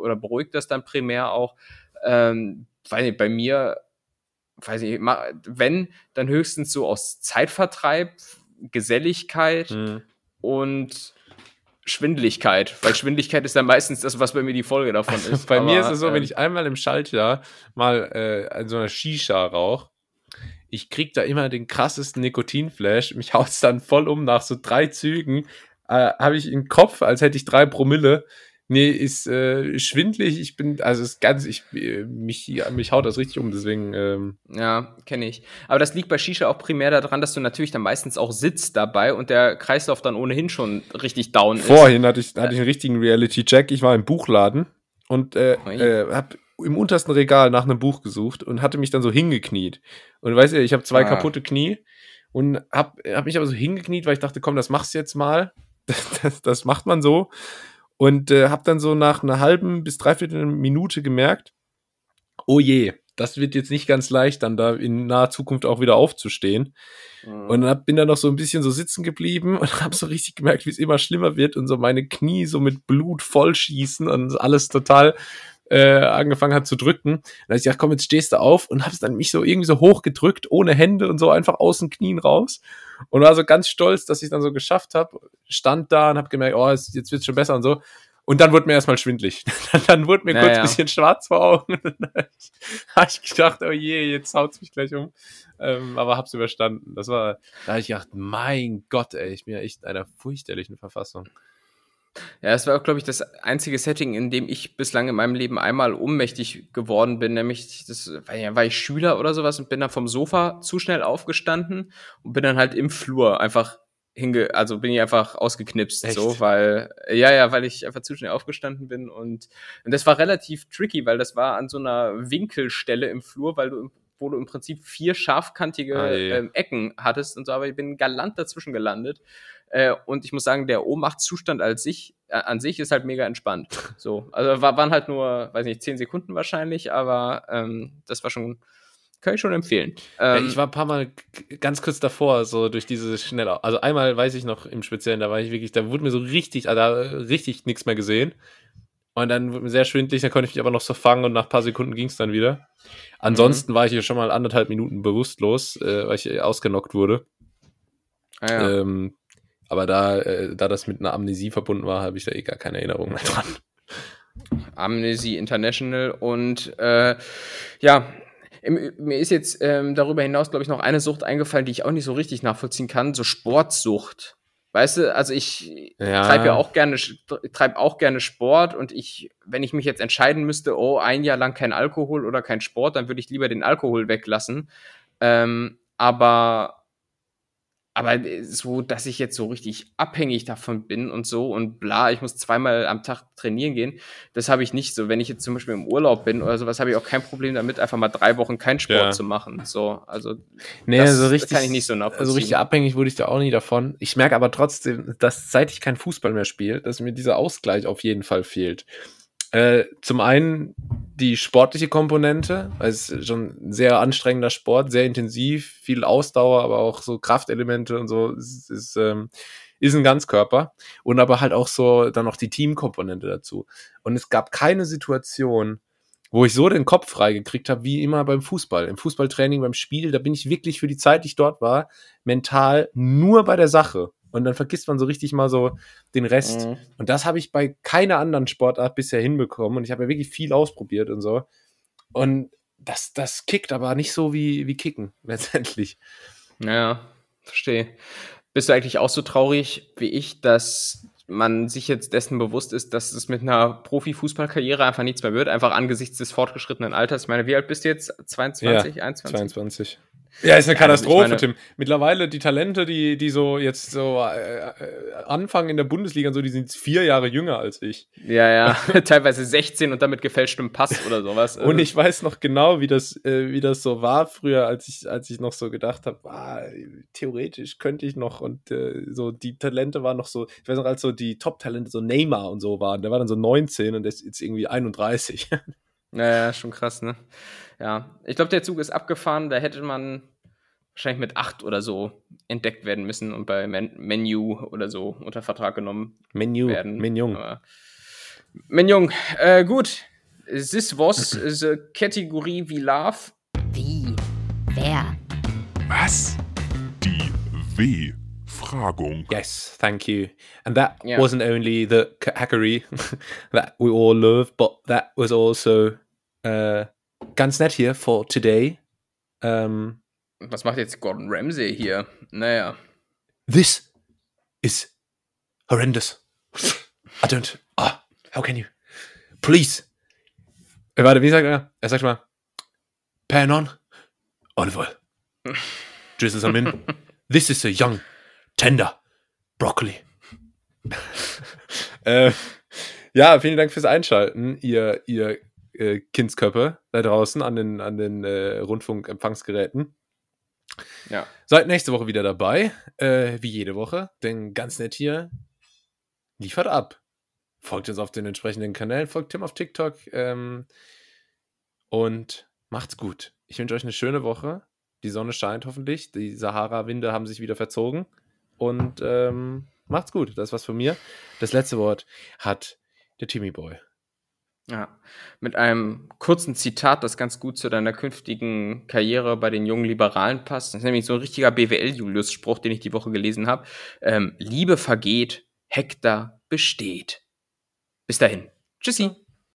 oder beruhigt das dann primär auch. Ähm, nicht, bei mir, weiß ich, wenn, dann höchstens so aus Zeitvertreib, Geselligkeit mhm. und Schwindeligkeit, weil Schwindeligkeit ist dann meistens das, was bei mir die Folge davon ist. bei Aber, mir ist es so, ähm, wenn ich einmal im Schaltjahr mal äh, an so einer Shisha rauche, ich krieg da immer den krassesten Nikotinflash, mich haut's dann voll um nach so drei Zügen, äh, habe ich im Kopf, als hätte ich drei Promille, Nee, ist äh, schwindlig. Ich bin, also ist ganz, ich, äh, mich, mich haut das richtig um, deswegen. Ähm. Ja, kenne ich. Aber das liegt bei Shisha auch primär daran, dass du natürlich dann meistens auch sitzt dabei und der Kreislauf dann ohnehin schon richtig down ist. Vorhin hatte ich, hatte ich einen richtigen Reality-Check. Ich war im Buchladen und äh, äh, hab im untersten Regal nach einem Buch gesucht und hatte mich dann so hingekniet. Und weißt du, ich habe zwei ah. kaputte Knie und hab, hab mich aber so hingekniet, weil ich dachte, komm, das machst du jetzt mal. das, das macht man so. Und äh, habe dann so nach einer halben bis dreiviertel Minute gemerkt, oh je, das wird jetzt nicht ganz leicht, dann da in naher Zukunft auch wieder aufzustehen. Mhm. Und dann bin dann noch so ein bisschen so sitzen geblieben und habe so richtig gemerkt, wie es immer schlimmer wird und so meine Knie so mit Blut vollschießen und alles total äh, angefangen hat zu drücken. Dann habe ich gedacht, komm, jetzt stehst du auf und hab's dann mich so irgendwie so hochgedrückt, ohne Hände und so einfach aus den Knien raus. Und war so ganz stolz, dass ich dann so geschafft habe. Stand da und habe gemerkt, oh, jetzt, wird's schon besser und so. Und dann wurde mir erstmal schwindlig. dann wurde mir naja. kurz ein bisschen schwarz vor Augen. dann habe ich gedacht, oh je, jetzt haut's mich gleich um. Ähm, aber hab's überstanden. Das war, da habe ich gedacht, mein Gott, ey, ich bin ja echt in einer fürchterlichen Verfassung. Ja, es war auch, glaube ich, das einzige Setting, in dem ich bislang in meinem Leben einmal ohnmächtig geworden bin, nämlich das war, ja, war ich Schüler oder sowas und bin dann vom Sofa zu schnell aufgestanden und bin dann halt im Flur einfach hinge, also bin ich einfach ausgeknipst, Echt? so, weil, ja, ja, weil ich einfach zu schnell aufgestanden bin und, und das war relativ tricky, weil das war an so einer Winkelstelle im Flur, weil du wo du im Prinzip vier scharfkantige ah, ähm, Ecken hattest und so, aber ich bin galant dazwischen gelandet äh, und ich muss sagen, der Ohnmachtszustand als sich, äh, an sich ist halt mega entspannt. So, also war, waren halt nur, weiß nicht, zehn Sekunden wahrscheinlich, aber ähm, das war schon, kann ich schon empfehlen. Ähm, ja, ich war ein paar Mal ganz kurz davor, so durch diese schnelle. Also einmal weiß ich noch im Speziellen, da war ich wirklich, da wurde mir so richtig, also richtig nichts mehr gesehen. Und dann wurde mir sehr schwindlig, dann konnte ich mich aber noch so fangen und nach ein paar Sekunden ging es dann wieder. Ansonsten mhm. war ich hier schon mal anderthalb Minuten bewusstlos, äh, weil ich ausgenockt wurde. Ah, ja. ähm, aber da, äh, da das mit einer Amnesie verbunden war, habe ich da eh gar keine Erinnerung mehr dran. Amnesie International und äh, ja, im, mir ist jetzt ähm, darüber hinaus, glaube ich, noch eine Sucht eingefallen, die ich auch nicht so richtig nachvollziehen kann, so Sportsucht. Weißt du, also ich ja. treibe ja auch gerne, treibe auch gerne Sport und ich, wenn ich mich jetzt entscheiden müsste, oh, ein Jahr lang kein Alkohol oder kein Sport, dann würde ich lieber den Alkohol weglassen. Ähm, aber aber äh, so, dass ich jetzt so richtig abhängig davon bin und so und bla, ich muss zweimal am Tag trainieren gehen, das habe ich nicht so. Wenn ich jetzt zum Beispiel im Urlaub bin oder sowas, habe ich auch kein Problem damit, einfach mal drei Wochen keinen Sport ja. zu machen. So, also nee, das, so richtig, kann ich nicht so nachvollziehen. Also richtig abhängig wurde ich da auch nie davon. Ich merke aber trotzdem, dass seit ich kein Fußball mehr spiele, dass mir dieser Ausgleich auf jeden Fall fehlt. Äh, zum einen die sportliche Komponente, weil es ist schon ein sehr anstrengender Sport, sehr intensiv, viel Ausdauer, aber auch so Kraftelemente und so ist, ist, ähm, ist ein Ganzkörper. Und aber halt auch so dann noch die Teamkomponente dazu. Und es gab keine Situation, wo ich so den Kopf frei gekriegt habe, wie immer beim Fußball. Im Fußballtraining, beim Spiel, da bin ich wirklich für die Zeit, die ich dort war, mental nur bei der Sache und dann vergisst man so richtig mal so den Rest. Mhm. Und das habe ich bei keiner anderen Sportart bisher hinbekommen. Und ich habe ja wirklich viel ausprobiert und so. Und das, das kickt aber nicht so wie, wie Kicken, letztendlich. Ja, verstehe. Bist du eigentlich auch so traurig wie ich, dass man sich jetzt dessen bewusst ist, dass es mit einer Profifußballkarriere einfach nichts mehr wird, einfach angesichts des fortgeschrittenen Alters. Ich meine, wie alt bist du jetzt? 22, ja, 21? 22. Ja, ist eine Katastrophe, meine, Tim. Mittlerweile die Talente, die, die so jetzt so äh, äh anfangen in der Bundesliga, so, die sind vier Jahre jünger als ich. Ja, ja, teilweise 16 und damit gefälschtem Pass oder sowas. und ich weiß noch genau, wie das, äh, wie das so war früher, als ich, als ich noch so gedacht habe, ah, theoretisch könnte ich noch und äh, so die Talente waren noch so, ich weiß noch, als so die Top-Talente, so Neymar und so waren, der war dann so 19 und der ist jetzt irgendwie 31. Ja, ja, schon krass, ne? Ja, ich glaube, der Zug ist abgefahren. Da hätte man wahrscheinlich mit acht oder so entdeckt werden müssen und bei Men Menu oder so unter Vertrag genommen Menu, werden. Menjung. Menjung, äh, gut. This was the Kategorie wie Love. Wie? Wer? Was? Die W-Fragung. Yes, thank you. And that yeah. wasn't only the category that we all love, but that was also uh, ganz nett hier for today. Um, Was macht jetzt Gordon Ramsay hier? Naja. This is horrendous. I don't. Ah. how can you? Please. Äh, warte, wie sagt er? Er sagt mal, pan on, olive oil. Drizzle some in. This is a young, tender broccoli. äh, ja, vielen Dank fürs Einschalten, ihr, ihr äh, Kindsköpfe da draußen an den, an den äh, Rundfunkempfangsgeräten. Ja. Seid nächste Woche wieder dabei, äh, wie jede Woche, denn ganz nett hier liefert ab. Folgt uns auf den entsprechenden Kanälen, folgt Tim auf TikTok ähm, und macht's gut. Ich wünsche euch eine schöne Woche. Die Sonne scheint hoffentlich. Die Sahara-Winde haben sich wieder verzogen. Und ähm, macht's gut. Das was von mir. Das letzte Wort hat der Timmy Boy. Ja, mit einem kurzen Zitat, das ganz gut zu deiner künftigen Karriere bei den jungen Liberalen passt. Das ist nämlich so ein richtiger BWL-Julius-Spruch, den ich die Woche gelesen habe. Ähm, Liebe vergeht, Hektar besteht. Bis dahin. Tschüssi.